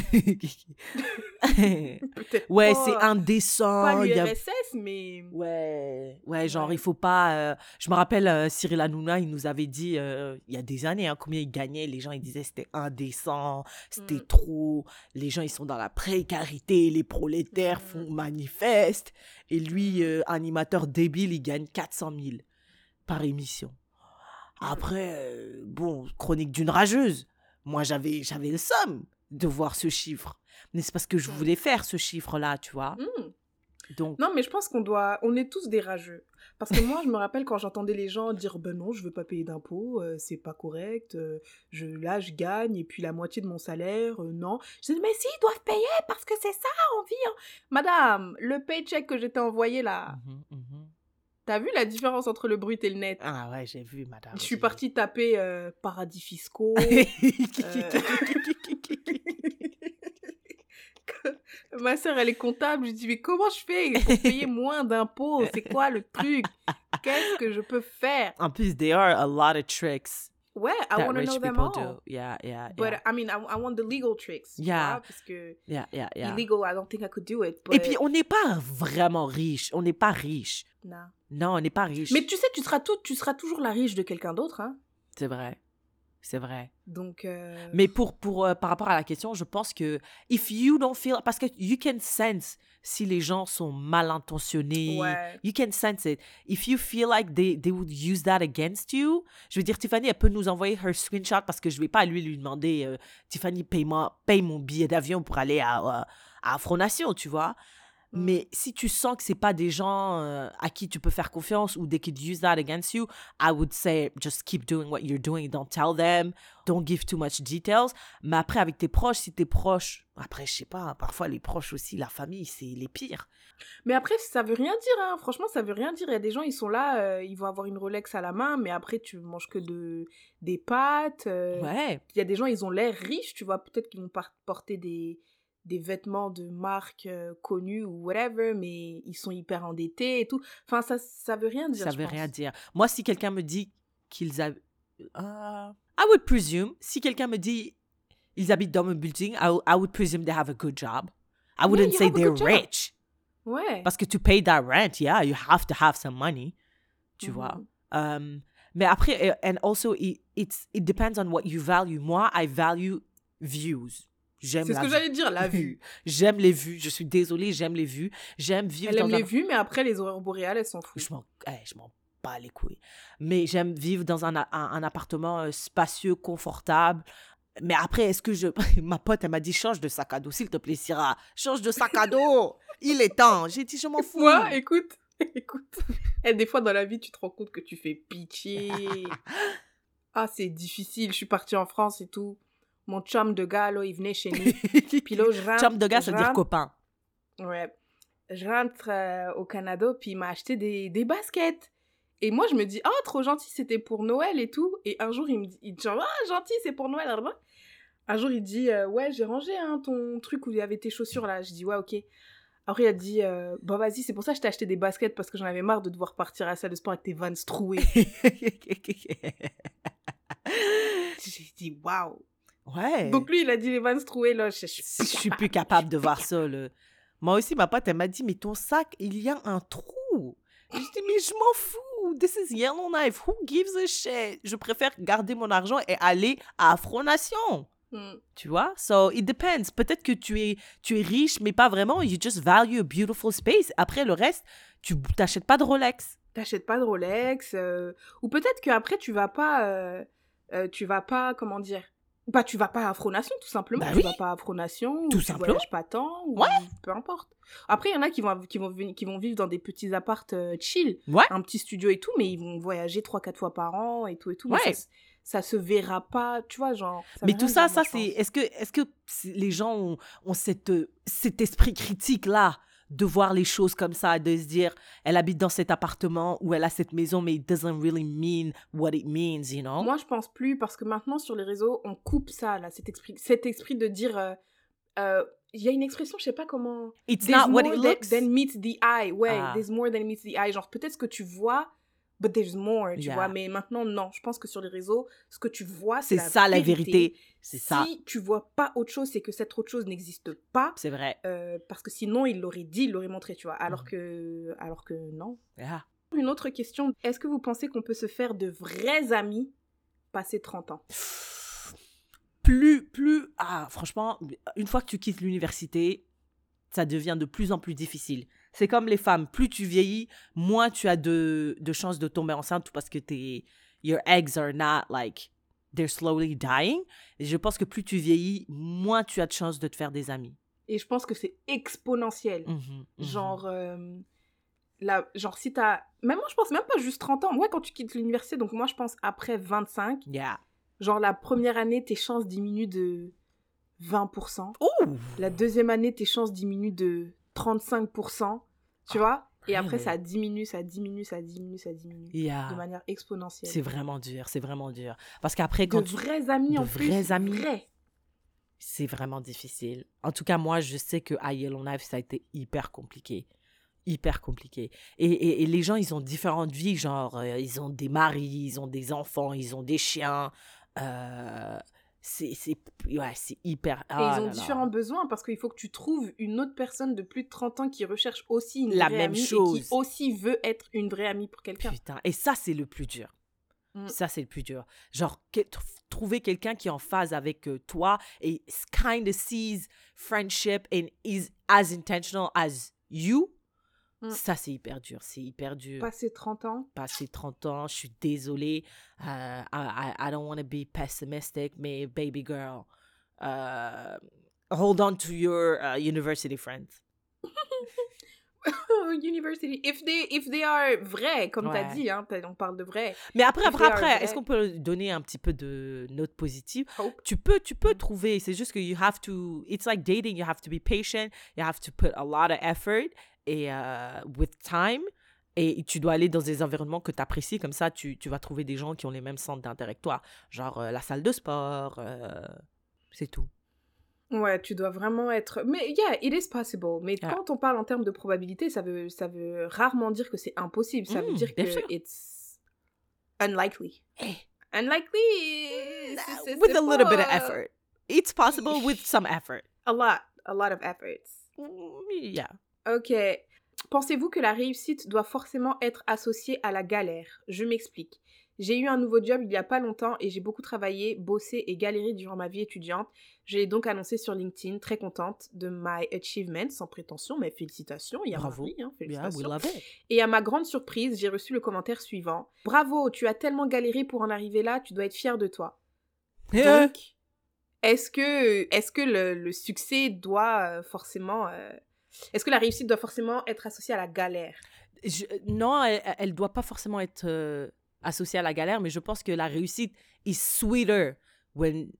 Ouais, c'est indécent. Pas y a- l'URSS, mais. Ouais, ouais, genre, Ouais. il faut pas. euh, Je me rappelle, euh, Cyril Hanouna, il nous avait dit, euh, il y a des années, hein, combien il gagnait. Les gens, ils disaient c'était indécent, c'était Mm. trop. Les gens, ils sont dans la précarité, les prolétaires Mm. font manifeste. Et lui, euh, animateur débile, il gagne 400 000 par émission. Après, euh, bon, chronique d'une rageuse. Moi, j'avais, j'avais le somme de voir ce chiffre. Mais c'est parce que je voulais faire ce chiffre-là, tu vois. Hmm. Donc, Non, mais je pense qu'on doit. On est tous des rageux. Parce que moi, je me rappelle quand j'entendais les gens dire Ben non, je veux pas payer d'impôts, euh, c'est pas correct, euh, je, là, je gagne, et puis la moitié de mon salaire, euh, non. Je dis Mais si, ils doivent payer parce que c'est ça, on vit. en- Madame, le paycheck que j'étais envoyé là, Mhm, mhm. T'as vu la différence entre le brut et le net? Ah ouais, j'ai vu, madame. Je suis partie taper euh, paradis fiscaux. Ma sœur, elle est comptable. Je dis, mais comment je fais? Pour payer moins d'impôts C'est quoi le truc? Qu'est-ce que je peux faire? En plus, there are a lot of tricks Ouais, I want to know them all. do. Yeah, yeah, But yeah. I mean, I, I want the legal tricks. Yeah. parce que yeah, yeah, yeah. illegal, I don't think I could do it. Et but- puis, on n'est pas vraiment riche. On n'est pas riche. Non. Non, on n'est pas riche. Mais tu sais, tu seras, tout, tu seras toujours la riche de quelqu'un d'autre. Hein? C'est vrai. C'est vrai. Donc. euh, Mais pour, pour, euh, par rapport à la question, je pense que if you don't feel... Parce que you can sense si les gens sont mal intentionnés. Ouais. You can sense it. If you feel like they, they would use that against you, je veux dire, Tiffany, elle peut nous envoyer her screenshot parce que je vais pas lui lui demander, euh, Tiffany, paye-moi, paye mon billet d'avion pour aller à, à, à Afronation, tu vois. Mais si tu sens que c'est pas des gens euh, à qui tu peux faire confiance ou they could use that against you, I would say just keep doing what you're doing. Don't tell them. Don't give too much details. Mais après, avec tes proches, si tes proches, après, je sais pas, parfois les proches aussi, la famille, c'est les pires. Mais après, ça veut rien dire, hein. Franchement, ça veut rien dire. Il y a des gens, ils sont là, euh, ils vont avoir une Rolex à la main, mais après, tu manges que de, des pâtes. euh. Ouais. Il y a des gens, ils ont l'air riches, tu vois. Peut-être qu'ils vont porter des, des vêtements de marque euh, connue ou whatever, mais ils sont hyper endettés et tout. Enfin, ça, ça veut rien dire. Ça je veut pense. rien dire. Moi, si quelqu'un me dit qu'ils habitent. I would presume. Si quelqu'un me dit ils habitent dans un building, I, I would presume they have a good job. I wouldn't you say they're job. rich. Ouais. Parce que to pay that rent, yeah, you have to have some money. Tu vois. Mhm. Um, mais après, and also, it, it's, it depends on what you value. Moi, I value views. J'aime C'est ce que j'allais dire, la vue. J'aime les vues. Je suis désolée, j'aime les vues. J'aime vivre Elle dans aime un les vues, mais après, les aurores boréales, elles s'en foutent. je m'en eh, je m'en bats les couilles. Mais j'aime vivre dans un, un, un appartement euh, spacieux, confortable. Mais après, est-ce que je... Ma pote, elle m'a dit, change de sac à dos, s'il te plaît, Syrah. Change de sac à dos. Il est temps. J'ai dit, je m'en fous. Moi, écoute, écoute. Et des fois, dans la vie, tu te rends compte que tu fais pitié. ah, c'est difficile. Je suis partie en France et tout. Mon chum de gars, là, il venait chez nous. Puis là, je rentre. Chum de gars, ça veut dire copain. Ouais. Je rentre euh, au Canada, puis il m'a acheté des, des baskets. Et moi, je me dis, oh, trop gentil, c'était pour Noël et tout. Et un jour, il me dit, il dit genre, ah, gentil, c'est pour Noël. Un jour, il dit, euh, ouais, j'ai rangé hein, ton truc où il y avait tes chaussures là. Je dis, ouais, ok. Après, il a dit, euh, bon, vas-y, c'est pour ça que je t'ai acheté des baskets parce que j'en avais marre de devoir partir à la salle de sport avec tes vans troués. J'ai dit, waouh. Ouais. Donc lui, il a dit les vans troués, là. Je, je- je suis plus capable de voir ça. là. Moi aussi, ma pote, elle m'a dit, mais ton sac, il y a un trou. Je dis, mais je m'en fous. This is Yellowknife. Who gives a shit? Je préfère garder mon argent et aller à Afro-Nation. Hmm. Tu vois? So, it depends. Peut-être que tu es, tu es riche, mais pas vraiment. You just value a beautiful space. Après, le reste, tu t'achètes pas de Rolex. T'achètes pas de Rolex. euh, Ou peut-être qu'après, tu vas pas. euh, euh, tu vas pas, comment dire Bah, tu vas pas à Afronation, tout simplement. Bah tu oui. vas pas à Afronation. Tout ou tu simplement. voyages pas tant. Ou Ouais. peu importe. Après, il y en a qui vont, qui, vont, qui vont vivre dans des petits appartes euh, chill. Ouais. Un petit studio et tout, mais ils vont voyager 3-4 fois par an et tout et tout. mais Ouais. ça, ça se verra pas, tu vois, genre. Mais tout ça, ça, c'est. Est-ce que, est-ce que c'est- les gens ont, ont cette, euh, cet esprit critique-là? De voir les choses comme ça, de se dire, elle habite dans cet appartement ou elle a cette maison, mais it doesn't really mean what it means, you know? Moi, je pense plus parce que maintenant sur les réseaux, on coupe ça là, cet esprit, cet esprit de dire. euh, euh, Il y a une expression, je sais pas comment. It's There's not what it than- looks. Than meets the eye. Ouais, Ah. there's more than meets the eye. Genre, peut-être ce que tu vois, but there's more, tu Yeah. vois. Mais maintenant, non. Je pense que sur les réseaux, ce que tu vois, c'est ça la vérité. C'est ça. Si tu vois pas autre chose, c'est que cette autre chose n'existe pas. C'est vrai. euh, parce que sinon, il l'aurait dit, il l'aurait montré, tu vois. Alors Mhm. que, alors que non. Yeah. Une autre question. Est-ce que vous pensez qu'on peut se faire de vrais amis passé 30 ans? Plus, plus. Ah, franchement, une fois que tu quittes l'université, ça devient de plus en plus difficile. C'est comme les femmes. Plus tu vieillis, moins tu as de, de chances de tomber enceinte parce que tes your eggs are not like they're slowly dying. Et je pense que plus tu vieillis, moins tu as de chances de te faire des amis. Et je pense que c'est exponentiel. Mhm, mhm. Genre, euh, la, genre si t'as... Même moi, je pense même pas juste 30 ans. Ouais, quand tu quittes l'université, donc moi, je pense après 25, Yeah. genre la première année, tes chances diminuent de 20%. Ouh! La deuxième année, tes chances diminuent de 35%. Tu vois? Et après, ça diminue, ça diminue, ça diminue, ça diminue. Yeah. De manière exponentielle. C'est vraiment dur, c'est vraiment dur. Parce qu'après, De quand tu- vrais amis de en plus. vrais amis. Vrais. c'est vraiment difficile. En tout cas, moi, je sais que à Yellowknife, ça a été hyper compliqué. Hyper compliqué. Et, et- et les gens, ils ont différentes vies. Genre, euh, ils ont des maris, ils ont des enfants, ils ont des chiens. Euh, c'est c'est- ouais, c'est hyper. Et ah ils ont là là. différents besoins parce qu'il faut que tu trouves une autre personne de plus de 30 ans qui recherche aussi une La vraie même amie et chose. qui aussi veut être une vraie amie pour quelqu'un. Putain. Et ça, c'est le plus dur. Mm. Ça, c'est le plus dur. Genre, que- trouver quelqu'un qui est en phase avec euh, toi et kind of sees friendship and is as intentional as you. Mm. Ça, c'est hyper dur. C'est hyper dur. Passé 30 ans, Passé 30 ans, je suis désolée. Euh, I, I, don't want to be pessimistic, mais baby girl, uh, hold on to your uh, university friends. University. If they, if they are vrais, comme tu as Ouais. dit, hein, t'as- on parle de vrai. Mais après, après, après, est-ce qu'on peut donner un petit peu de note positive Hope. Tu peux, tu peux Mm. trouver. C'est juste que you have to. It's like dating. You have to be patient. You have to put a lot of effort et euh, with time. Et tu dois aller dans des environnements que tu apprécies. Comme ça, tu, tu vas trouver des gens qui ont les mêmes centres d'intérêt que toi. Genre euh, la salle de sport. euh, c'est tout. Ouais, tu dois vraiment être. Mais yeah, it is possible. Mais Yeah. quand on parle en termes de probabilité, ça veut, ça veut rarement dire que c'est impossible. Ça veut Mm, dire que sûr. it's unlikely. Eh. Unlikely. With a little bit of effort. It's possible with some effort. A lot, a lot of efforts. Yeah. Ok. Pensez-vous que la réussite doit forcément être associée à la galère? Je m'explique. J'ai eu un nouveau job il y a pas longtemps et j'ai beaucoup travaillé, bossé et galéré durant ma vie étudiante. Je l'ai donc annoncé sur LinkedIn, très contente de my achievement, sans prétention, mais félicitations, il y a Bravo. Marie, hein, félicitations. Et à ma grande surprise, j'ai reçu le commentaire suivant. Bravo, tu as tellement galéré pour en arriver là, tu dois être fier de toi. Yeah. Donc, est-ce que, est-ce que le, le succès doit euh, forcément... euh, est-ce que la réussite doit forcément être associée à la galère? Je- non, elle, elle doit pas forcément être euh, associée à la galère, mais je pense que la réussite is sweeter when,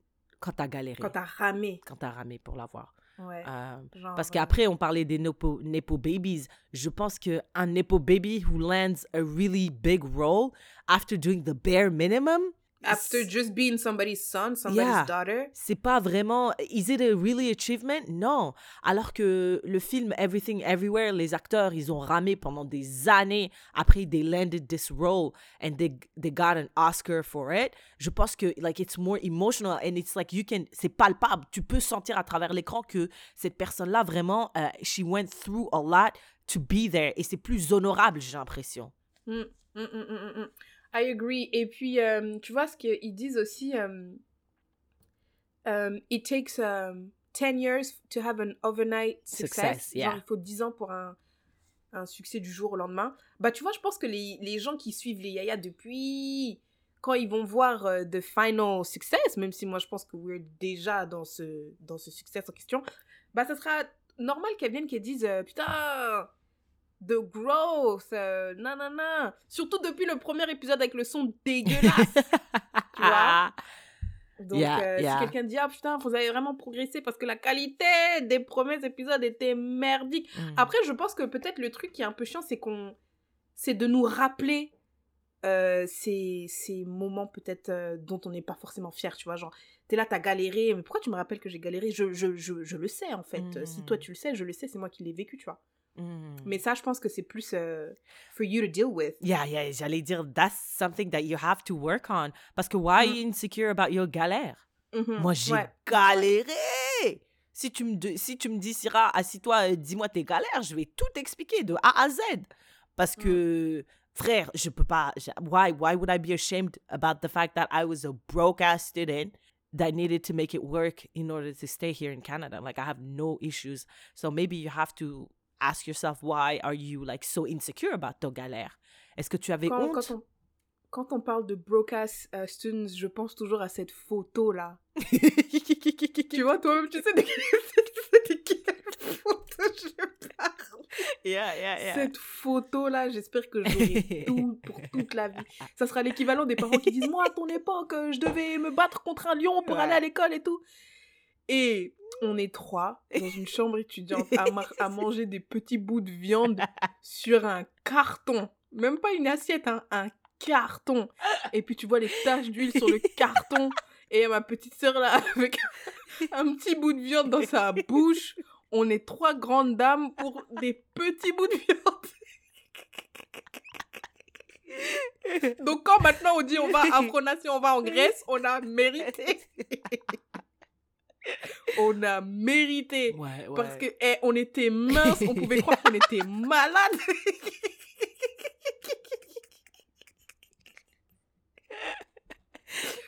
quand t'as galéré, Quand t'as ramé. quand t'as ramé pour l'avoir. Ouais. Euh, genre, parce euh, qu'après, on parlait des nepo, nepo babies. Je pense qu'un nepo baby who lands a really big role after doing the bare minimum, After just being somebody's son, somebody's Yeah. daughter? c'est pas vraiment. Is it a really achievement? Non. Alors que le film Everything Everywhere, les acteurs, ils ont ramé pendant des années. Après, they landed this role and they, they got an Oscar for it. Je pense que, like, it's more emotional and it's like you can. C'est palpable. Tu peux sentir à travers l'écran que cette personne-là, vraiment, euh, she went through a lot to be there. Et c'est plus honorable, j'ai l'impression. Mm, mm, mm. I agree. Et puis, euh, tu vois ce qu'ils disent aussi, euh, euh, it takes um, 10 years to have an overnight success. Success, yeah. Genre, il faut 10 ans pour un, un succès du jour au lendemain. Bah, tu vois, je pense que les, les gens qui suivent les Yaya depuis, quand ils vont voir euh, the final success, même si moi je pense que we're déjà dans ce, dans ce succès en question, bah, ça sera normal qu'elles viennent qu'elles disent, putain, the growth, euh, non. Surtout depuis le premier épisode avec le son dégueulasse. tu vois Donc, Yeah, euh, yeah. si quelqu'un dit, ah putain, vous avez vraiment progressé parce que la qualité des premiers épisodes était merdique. Mm. Après, je pense que peut-être le truc qui est un peu chiant, c'est qu'on. C'est de nous rappeler euh, ces, ces moments peut-être euh, dont on n'est pas forcément fier, tu vois. Genre, t'es là, t'as galéré, mais pourquoi tu me rappelles que j'ai galéré? Je, je, je, je le sais en fait. Mm. Si toi tu le sais, je le sais, c'est moi qui l'ai vécu, tu vois. Mm. Mais ça, je pense que c'est plus euh, for you to deal with. Yeah, yeah, j'allais dire, that's something that you have to work on. Parce que why are you insecure about your galère? Mhm, Moi, j'ai ouais. galéré! Si tu, me, de- si tu me dis, Syrah, assis-toi, euh, dis-moi tes galères, je vais tout expliquer de A à Z. Parce que, frère, je peux pas. je- Why, why would I be ashamed about the fact that I was a broke ass student that needed to make it work in order to stay here in Canada? Like, I have no issues. So maybe you have to ask yourself, why are you like so insecure about ton galère? Est-ce que tu avais Quand, honte? quand on, quand on parle de broadcast euh, students, je pense toujours à cette photo-là. tu vois, toi-même, tu sais de quelle, photo je parle. yeah, yeah, yeah. Cette photo-là, j'espère que j'aurai tout pour toute la vie. Ça sera l'équivalent des parents qui disent Moi, à ton époque, euh, je devais me battre contre un lion pour Ouais. aller à l'école et tout. Et on est trois dans une chambre étudiante à, manger des petits bouts de viande sur un carton. Même pas une assiette, hein, un carton. Et puis tu vois les taches d'huile sur le carton. Et ma petite sœur là avec un petit bout de viande dans sa bouche. On est trois grandes dames pour des petits bouts de viande. Donc quand maintenant on dit on va à Fronation, on va en Grèce, on a mérité. On a mérité. Ouais, ouais. Parce que eh, on était minces, on pouvait croire qu'on était malades.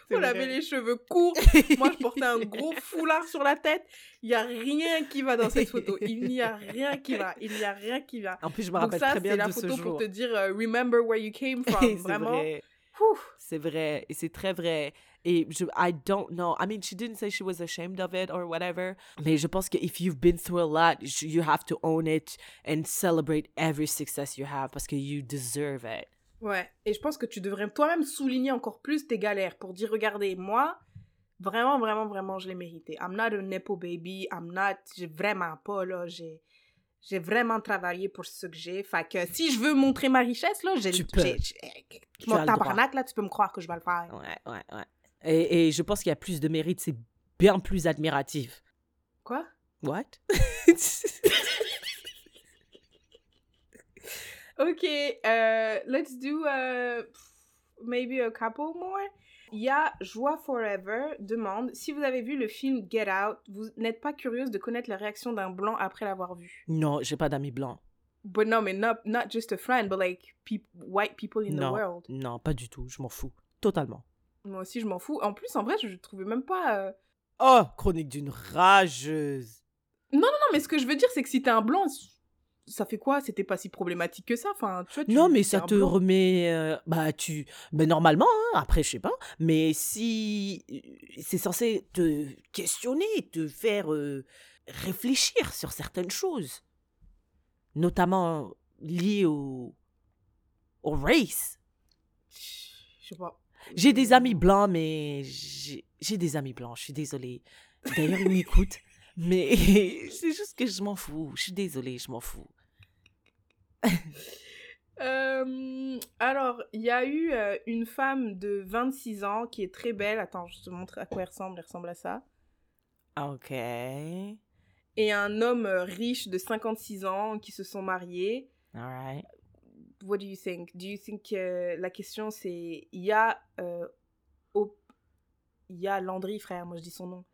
C'est On avait vrai. les cheveux courts. Moi, je portais un gros foulard sur la tête. Il n'y a rien qui va dans cette photo. Il n'y a rien qui va. Il n'y a rien qui va. En plus, je me Donc rappelle ça, très bien c'est la de ce photo jour. pour te dire euh, remember where you came from. c'est Vraiment. vrai. Ouf. C'est vrai. Et c'est très vrai. Et je, I don't know. I mean, she didn't say she was ashamed of it or whatever. Mais je pense que if you've been through a lot, you have to own it and celebrate every success you have parce que you deserve it. Ouais. Et je pense que tu devrais toi-même souligner encore plus tes galères pour dire, regardez, moi, vraiment, vraiment, vraiment, je l'ai mérité. I'm not a nepo baby. I'm not, j'ai vraiment pas, là, j'ai, j'ai vraiment travaillé pour ce que j'ai. Fait que si je veux montrer ma richesse, là, j'ai, Tu peux. j'ai- j'ai- Tu mon tabarnak, là, tu peux me croire que je vais le faire. Ouais, ouais, ouais. Et, et je pense qu'il y a plus de mérite, c'est bien plus admiratif. Quoi? What? Ok, euh, let's do uh, maybe a couple more. Il y a Joie Forever demande si vous avez vu le film Get Out, vous n'êtes pas curieuse de connaître la réaction d'un blanc après l'avoir vu? non, j'ai pas d'amis blancs. But no, mais not, not just a friend, but like peop- white people in the world. non, pas du tout. Je m'en fous. Totalement. Moi aussi, je m'en fous. En plus, en vrai, je trouvais même pas. euh, Oh, chronique d'une rageuse. Non, mais ce que je veux dire, c'est que si t'es un blanc, ça fait quoi? C'était pas si problématique que ça. Enfin, tu vois. tu- Non, mais t'es ça un te blanc. remet. euh, bah, tu. Ben, normalement, hein, après, je sais pas. Mais si. euh, C'est censé te questionner, te faire euh, réfléchir sur certaines choses. Notamment liées au. au race. Je sais pas. J'ai des amis blancs, mais j'ai des amis blancs, je suis désolée. D'ailleurs, ils m'écoutent, mais c'est juste que je m'en fous. Je suis désolée, je m'en fous. Euh, alors, il y a eu euh, une femme de 26 ans qui est très belle. Attends, je te montre à quoi elle ressemble. Elle ressemble à ça. Ok. Et un homme euh, riche de 56 ans qui se sont mariés. Alright. What do you think? Do you think que la question c'est il y a euh, au- il y a Landry frère, moi je dis son nom,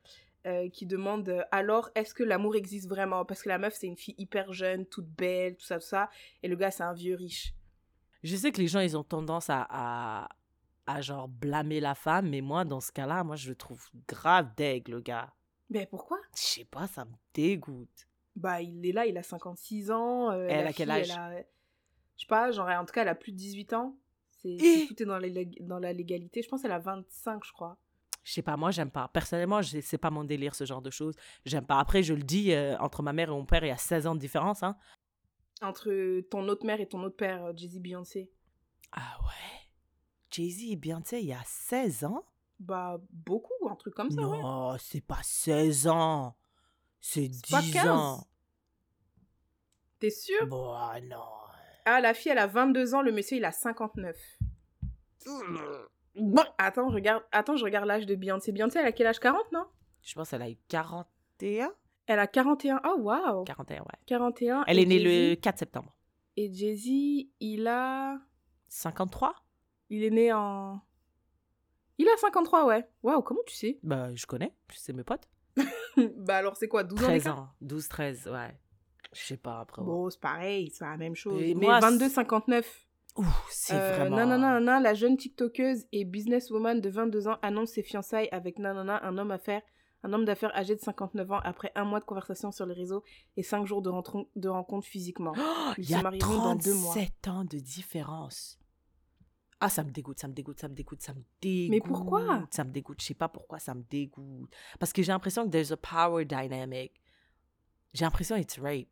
euh, qui demande euh, alors est-ce que l'amour existe vraiment? Parce que la meuf c'est une fille hyper jeune, toute belle, tout ça, tout ça, et le gars c'est un vieux riche. Je sais que les gens, ils ont tendance à, à, à genre blâmer la femme, mais moi, dans ce cas-là, moi, je le trouve grave deg, le gars. Ben pourquoi? Je sais pas, ça me dégoûte. Bah, il est là, il a 56 ans. euh, Elle la a quel âge elle a- Je sais pas, genre, en tout cas, elle a plus de 18 ans. C'est Et- tout est dans dans la légalité. Je pense qu'elle a 25, je crois. Je sais pas, moi, j'aime pas. Personnellement, je- c'est pas mon délire, ce genre de choses. J'aime pas. Après, je le dis, euh, entre ma mère et mon père, il y a 16 ans de différence, hein. Entre ton autre mère et ton autre père, euh, Jay-Z Beyoncé. Ah ouais? Jay-Z et Beyoncé, il y a 16 ans? Bah, beaucoup, un truc comme ça, ouais. Non, c'est pas 16 ans. C'est C'est pas 10 15. ans. T'es sûr? Bon, ah non. Ah, la fille, elle a 22 ans, le monsieur, il a 59. Bon. Attends, je regarde, attends, je regarde l'âge de Beyoncé. Beyoncé, elle a quel âge? 40, non? Je pense qu'elle a eu 41? Elle a 41. Oh, waouh! 41, ouais. 41. Elle est née le 4 septembre. Et Jay-Z, il a... 53? Il est né en... Il a 53, ouais. Waouh, comment tu sais? Bah, je connais, c'est mes potes. Bah alors, c'est quoi, 12 ans 13 d'écart? ans, 12, 13, ouais. Je sais pas après. Bon, c'est pareil, c'est la même chose. Et Mais moi, 22, c'est- 59. Ouh, c'est Euh, vraiment. Non, non, non, non, la jeune TikTokeuse et businesswoman de 22 ans annonce ses fiançailles avec Nanana, un homme un homme d'affaires âgé de 59 ans après un mois de conversation sur les réseaux et 5 jours de, rentron- de rencontres physiquement. Oh, Ils il y se a marieront dans deux mois. 37 ans de différence. Ah, ça me dégoûte, ça me dégoûte, ça me dégoûte, ça me dégoûte. Mais pourquoi? Ça me dégoûte, je sais pas pourquoi ça me dégoûte. Parce que j'ai l'impression que there's a power dynamic. J'ai l'impression it's rape.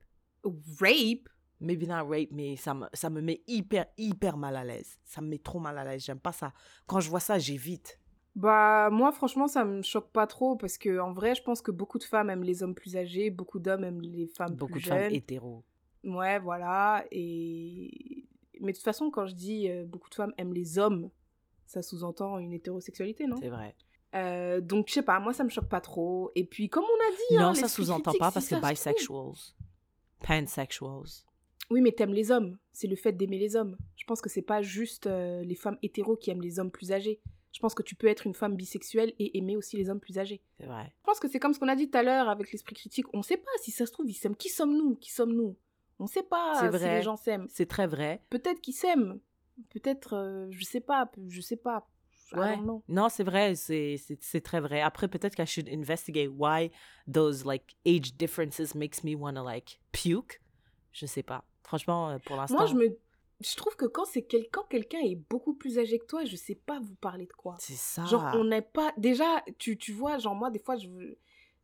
Rape Maybe not rape, mais ça me, ça me met hyper, hyper mal à l'aise. Ça me met trop mal à l'aise. J'aime pas ça. Quand je vois ça, j'évite. Bah, moi, franchement, ça me choque pas trop parce que, en vrai, je pense que beaucoup de femmes aiment les hommes plus âgés, beaucoup d'hommes aiment les femmes Beaucoup plus de femmes jeunes. hétéros. Ouais, voilà. Et... Mais de toute façon, quand je dis euh, beaucoup de femmes aiment les hommes, ça sous-entend une hétérosexualité, non? C'est vrai. Euh, Donc, je sais pas, moi, ça me choque pas trop. Et puis, comme on a dit... hein, non, ça sous-entend pas si parce que bisexuals, pansexuals. Oui, mais t'aimes les hommes. C'est le fait d'aimer les hommes. Je pense que c'est pas juste euh, les femmes hétéros qui aiment les hommes plus âgés. Je pense que tu peux être une femme bisexuelle et aimer aussi les hommes plus âgés. C'est vrai. Je pense que c'est comme ce qu'on a dit tout à l'heure avec l'esprit critique. On sait pas si ça se trouve, ils s'aiment. Qui sommes-nous? Qui sommes-nous? On sait pas C'est si vrai. les gens s'aiment. C'est très vrai. Peut-être qu'ils s'aiment. Peut-être, euh, je sais pas, je sais pas. I Ouais. don't know. Non, c'est vrai, c'est très vrai. Après, peut-être que I should investigate why those like age differences makes me wanna like puke. Je sais pas. Franchement, euh, pour l'instant. Moi, je me, je trouve que quand c'est quel- quand quelqu'un est beaucoup plus âgé que toi, je sais pas vous parler de quoi. C'est ça. Genre, on n'est pas. Déjà, tu, tu vois, genre, moi, des fois, je,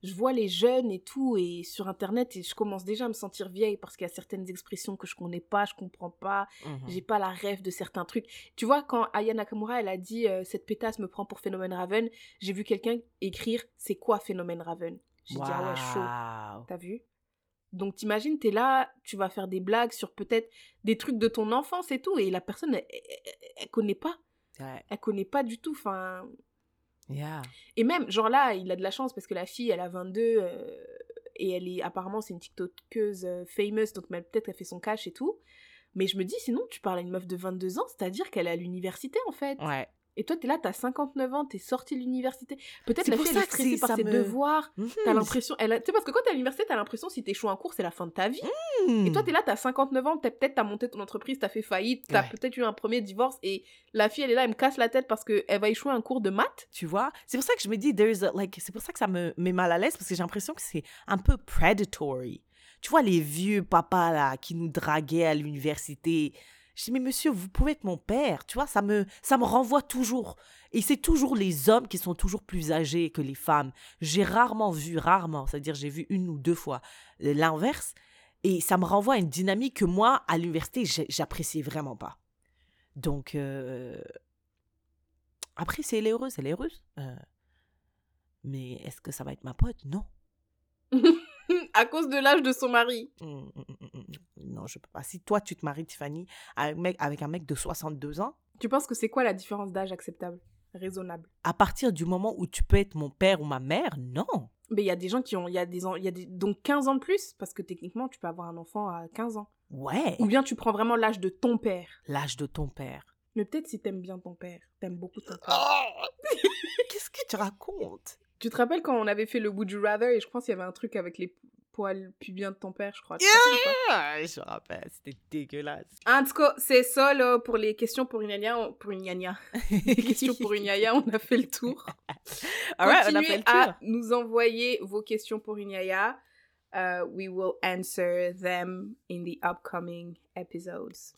je vois les jeunes et tout, et sur Internet, et je commence déjà à me sentir vieille parce qu'il y a certaines expressions que je connais pas, je comprends pas, Mhm. j'ai pas la rêve de certains trucs. Tu vois, quand Aya Nakamura, elle a dit euh, Cette pétasse me prend pour Phénomène Raven, j'ai vu quelqu'un écrire C'est quoi Phénomène Raven? J'ai dit Ah ouais, chaud. T'as vu? Donc t'imagines, t'es là, tu vas faire des blagues sur peut-être des trucs de ton enfance et tout, et la personne, elle, elle- elle- elle connaît pas. Ouais. Elle connaît pas du tout. Enfin, Yeah. et même, genre là, il a de la chance parce que la fille, elle a 22 euh, et elle est apparemment, c'est une TikTokeuse euh, famous, donc peut-être elle fait son cash et tout. Mais je me dis, sinon, tu parles à une meuf de 22 ans, c'est-à-dire qu'elle est à l'université en fait. Ouais. Et toi, t'es là, t'as 59 ans, t'es sortie de l'université. Peut-être la fille, elle est stressée par ses me- devoirs. Mhm. T'as l'impression. Tu sais, parce que quand t'es à l'université, t'as l'impression si t'échoues un cours, c'est la fin de ta vie. Mhm. Et toi, t'es là, t'as 59 ans, peut-être t'as monté ton entreprise, t'as fait faillite, t'as Ouais. peut-être eu un premier divorce et la fille, elle est là, elle me casse la tête parce qu'elle va échouer un cours de maths. Tu vois, c'est pour ça que je me dis, there's a- like, c'est pour ça que ça me met mal à l'aise parce que j'ai l'impression que c'est un peu predatory. Tu vois, les vieux papas là qui nous draguaient à l'université. Je dis, mais monsieur, vous pouvez être mon père. Tu vois, ça me, ça me renvoie toujours. Et c'est toujours les hommes qui sont toujours plus âgés que les femmes. J'ai rarement vu, rarement, c'est-à-dire j'ai vu une ou deux fois euh, l'inverse. Et ça me renvoie à une dynamique que moi, à l'université, j'appréciais vraiment pas. Donc, euh, après, si elle est heureuse, elle est heureuse. Euh, mais est-ce que ça va être ma pote? Non. à cause de l'âge de son mari. Mm, mm, mm, mm, mm. Non, je peux pas. Si toi, tu te maries, Tiffany, avec un mec, avec un mec de 62 ans, Tu penses que c'est quoi la différence d'âge acceptable Raisonnable? à partir du moment où tu peux être mon père ou ma mère, non. Mais il y a des gens qui ont. Il y a des, y a des. Donc 15 ans de plus, parce que techniquement, tu peux avoir un enfant à 15 ans. Ouais. Ou bien tu prends vraiment l'âge de ton père. L'âge de ton père. Mais peut-être si t'aimes bien ton père, t'aimes beaucoup ton père. Qu'est-ce que tu racontes? Tu te rappelles quand on avait fait le Would You Rather et je pense qu'il y avait un truc avec les poils pubiens de ton père, je crois. Je me rappelle, c'était dégueulasse. En tout cas, c'est ça là pour les questions pour une yaya. on- Pour une. Les questions pour une yaya, on a fait le tour. Alright, on a Continuez fait le tour. à nous envoyer vos questions pour une yaya. Uh, we will answer them in the upcoming episodes.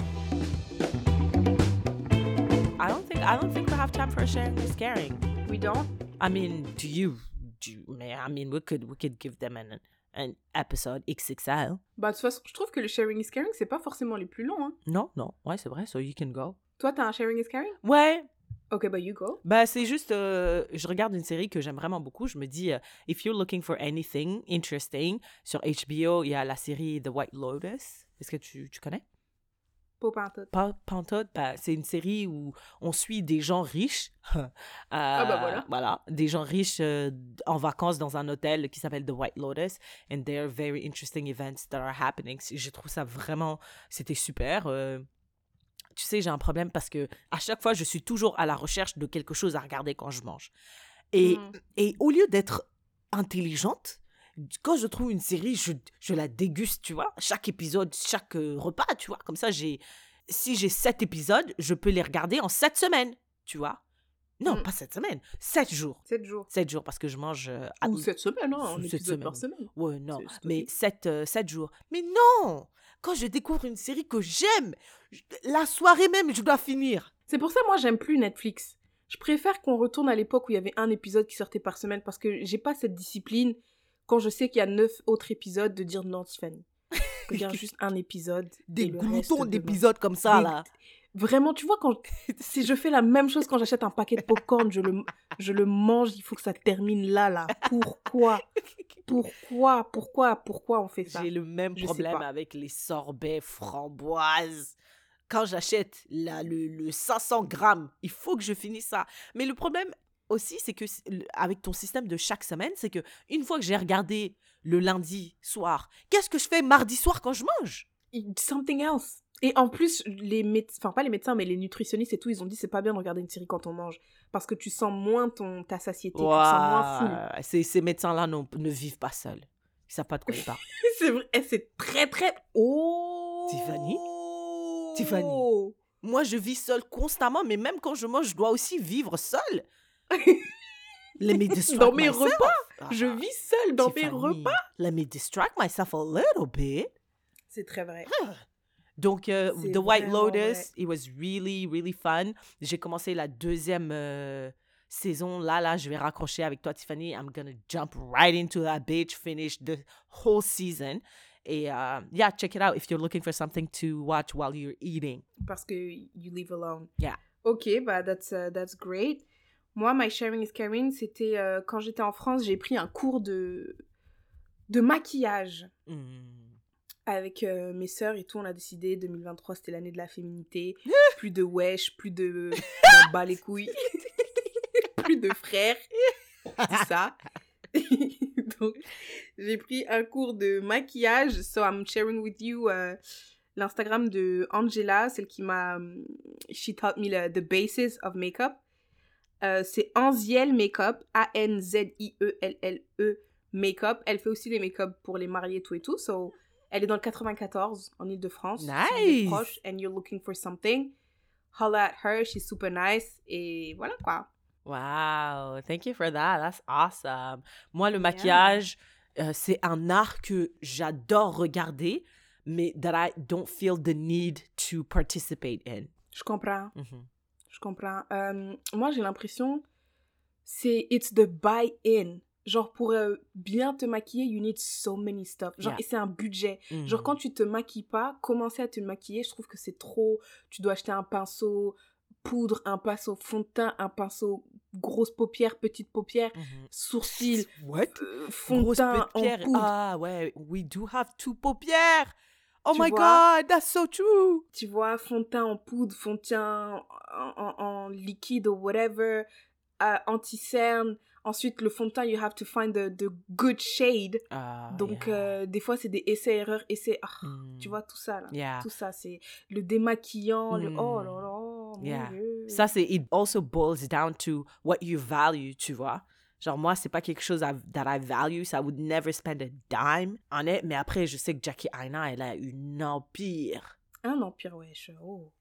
I don't think I don't think we have time for sharing or scaring. We don't? I mean, do you? Do you, I mean, we could we could give them an an episode XXL. Bah, de toute façon, je trouve que le sharing is caring, c'est pas forcément les plus longs. Hein. Non, non, ouais, c'est vrai. So you can go. Toi, t'as un sharing is caring? Ouais, Ok, bah, you go. bah c'est juste, euh, je regarde une série que j'aime vraiment beaucoup. Je me dis, euh, if you're looking for anything interesting sur HBO, il y a la série The White Lotus. Est-ce que tu, tu connais? Pas pantoute. Pas Pantoute, bah, c'est une série où on suit des gens riches. Ah bah Euh, voilà. des gens riches euh, en vacances dans un hôtel qui s'appelle The White Lotus. And there are very interesting events that are happening. Je trouve ça vraiment, c'était super. euh. tu sais, j'ai un problème parce que à chaque fois, je suis toujours à la recherche de quelque chose à regarder quand je mange. Et, Mhm. et au lieu d'être intelligente, quand je trouve une série, je, je la déguste, tu vois. Chaque épisode, chaque euh, repas, tu vois. Comme ça, j'ai si j'ai sept épisodes, je peux les regarder en sept semaines, tu vois. Non, Mm. pas sept semaines, sept jours. 7 jours. Sept jours parce que je mange... euh, à- Ou 7 semaines, hein, un Sept épisode par semaine. Ouais, non, mais sept, euh, sept jours. Mais non Quand je découvre une série que j'aime, la soirée même, je dois finir. C'est pour ça, moi, j'aime plus Netflix. Je préfère qu'on retourne à l'époque où il y avait un épisode qui sortait par semaine parce que j'ai pas cette discipline quand je sais qu'il y a neuf autres épisodes de dire non, Tiffany. Regarde juste un épisode. Des gloutons d'épisodes comme ça, là. Vraiment, tu vois, quand si je fais la même chose quand j'achète un paquet de popcorn, je le, je le mange, il faut que ça termine là, là. Pourquoi? Pourquoi? Pourquoi? Pourquoi on fait ça? J'ai le même Je problème avec les sorbets framboises. Quand j'achète le, le 500 grammes, il faut que je finisse ça. Mais le problème aussi, c'est que avec ton système de chaque semaine, c'est que une fois que j'ai regardé le lundi soir, qu'est-ce que je fais mardi soir quand je mange? Something else. Et en plus, les médecins, enfin pas les médecins, mais les nutritionnistes et tout, ils ont dit c'est pas bien de regarder une série quand on mange. Parce que tu sens moins ton, ta satiété, tu sens moins. Ouah, Ces, ces médecins-là ne vivent pas seuls. Ils savent pas de quoi ils parlent. c'est vrai, et c'est très très. Oh Tiffany? Tiffany? Moi, je vis seule constamment, mais même quand je mange, je dois aussi vivre seule. Let me distract Dans mes myself. repas, Je Ah, vis seule dans mes Tiffany, repas. Let me distract myself a little bit. C'est très vrai. Donc, euh, The White Lotus, it was really, really fun. J'ai commencé la deuxième euh, saison. Là, là, je vais raccrocher avec toi, Tiffany. I'm gonna jump right into that bitch, finish the whole season. Et uh, yeah, check it out if you're looking for something to watch while you're eating. Parce que you live alone. Yeah. Ok, bah that's, uh, that's great. Moi, my sharing is caring, c'était euh, quand j'étais en France, j'ai pris un cours de, de maquillage. Mm. avec euh, mes sœurs et tout, on a décidé 2023 c'était l'année de la féminité, plus de wesh, plus de m'en bats les couilles, plus de frères, tout ça. Donc j'ai pris un cours de maquillage, so I'm sharing with you euh, l'Instagram de Angela, celle qui m'a um, she taught me le- the basis of makeup. Euh, c'est Anziel Makeup, A-N-Z-I-E-L-L-E E Makeup. Elle fait aussi des make-up pour les mariés, tout et tout. So, elle est dans le 94, en Ile-de-France. Nice. proche and you're looking for something, holla at her, she's super nice. Et voilà quoi. Wow, thank you for that. That's awesome. Moi, le maquillage, euh, c'est un art que j'adore regarder, mais that I don't feel the need to participate in. Je comprends, Mhm. Je comprends. Euh, moi, j'ai l'impression, c'est it's the buy-in. Genre, pour euh, bien te maquiller, you need so many stuff. Genre, Yeah. et c'est un budget. Genre, Mhm. quand tu te maquilles pas, commencer à te maquiller, je trouve que c'est trop. Tu dois acheter un pinceau poudre, un pinceau fond de teint, un pinceau grosse paupière, petite paupière, Mhm. sourcils, What? euh, fond de teint en paupière? poudre. Ah ouais, we do have two paupières. Oh Tu my vois? god, that's so true. Tu vois, fond de teint en poudre, fond de teint en, en- en liquide ou whatever, euh, anti-cerne. Ensuite, le fond de teint, you have to find the, the good shade. Ah, Donc, yeah. euh, des fois, c'est des essais-erreurs, essais. ah, Mm. Tu vois, tout ça, là. Yeah. Tout ça, c'est le démaquillant, le oh là là, mon Yeah. Ça, c'est, it also boils down to what you value, tu vois? Genre, moi, c'est pas quelque chose I- that I value, so I would never spend a dime on it. Mais après, je sais que Jackie Aina, elle a une empire. Un empire, wesh. Oh.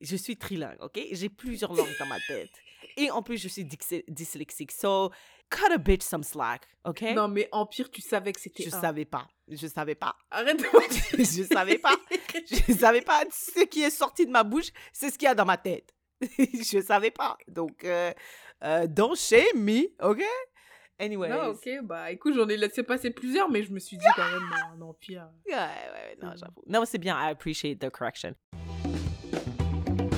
Je suis trilingue, ok? J'ai plusieurs langues dans ma tête. Et en plus, je suis dysle- dyslexique. So, cut a bitch some slack, ok? Non, mais empire, tu savais que c'était je un. savais pas. Je savais pas. Arrête de je savais pas. Je savais pas. Ce qui est sorti de ma bouche, c'est ce qu'il y a dans ma tête. je savais pas. Donc, euh, euh, don't shame me, ok? Anyways. Non, ok, bah écoute, j'en ai laissé passer plusieurs, mais je me suis dit quand même, non, un empire. Ouais, ouais, ouais, non, Mhm. j'avoue. Non, c'est bien. I appreciate the correction.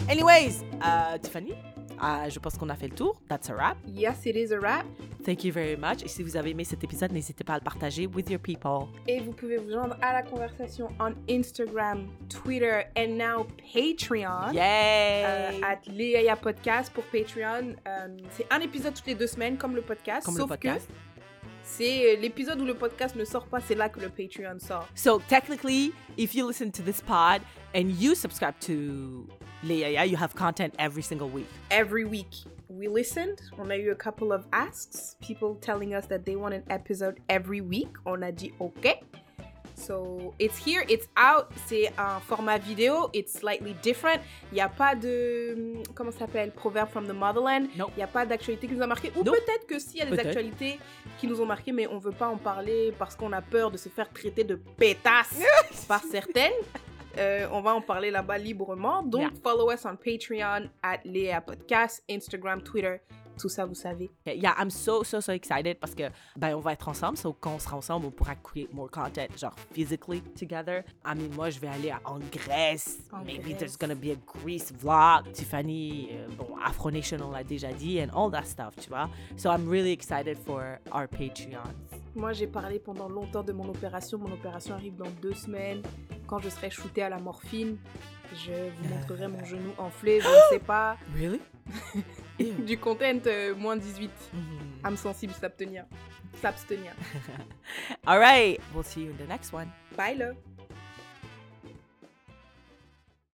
Anyways, euh, Tiffany, euh, je pense qu'on a fait le tour. That's a wrap. Yes, it is a wrap. Thank you very much. Et si vous avez aimé cet épisode, n'hésitez pas à le partager with your people. Et vous pouvez vous joindre à la conversation on Instagram, Twitter and now Patreon. Yay! Euh, at Léa Podcast pour Patreon. Euh, c'est un épisode toutes les deux semaines, comme le podcast. Comme le sauf podcast. que c'est euh, l'épisode où le podcast ne sort pas, c'est là que le Patreon sort. So technically, if you listen to this pod and you subscribe to Leia, you have content every single week. Every week, we listened. On a eu a couple of asks, people telling us that they want an episode every week. On a dit OK. So it's here, it's out. C'est un format vidéo. It's slightly different. Il n'y a pas de comment ça s'appelle proverbe from the motherland. Nope. Il n'y a pas d'actualité qui nous a marqué. Ou Nope. peut-être que s'il y a des actualités qui nous ont marqué, mais on veut pas en parler parce qu'on a peur de se faire traiter de pétasse par certaines. Euh, on va en parler là-bas librement. Donc, Yeah. follow us on Patreon, at Léa Podcast, Instagram, Twitter, tout ça, vous savez. Yeah, I'm so, so, so excited parce que ben, on va être ensemble. So, quand on sera ensemble, on pourra create more content, genre physically together. I mean, moi, je vais aller en Grèce. En Maybe Grèce. there's gonna be a Greece vlog. Tiffany, euh, bon, Afro Nation, on l'a déjà dit, and all that stuff, tu vois. So, I'm really excited for our Patreons. Moi, j'ai parlé pendant longtemps de mon opération. Mon opération arrive dans deux semaines. Quand je serai shootée à la morphine, je vous montrerai mon genou enflé. Je ne sais pas. Really? Du content euh, moins 18. Mhm. âme sensible, s'abstenir. S'abstenir. All right. We'll see you in the next one. Bye, là.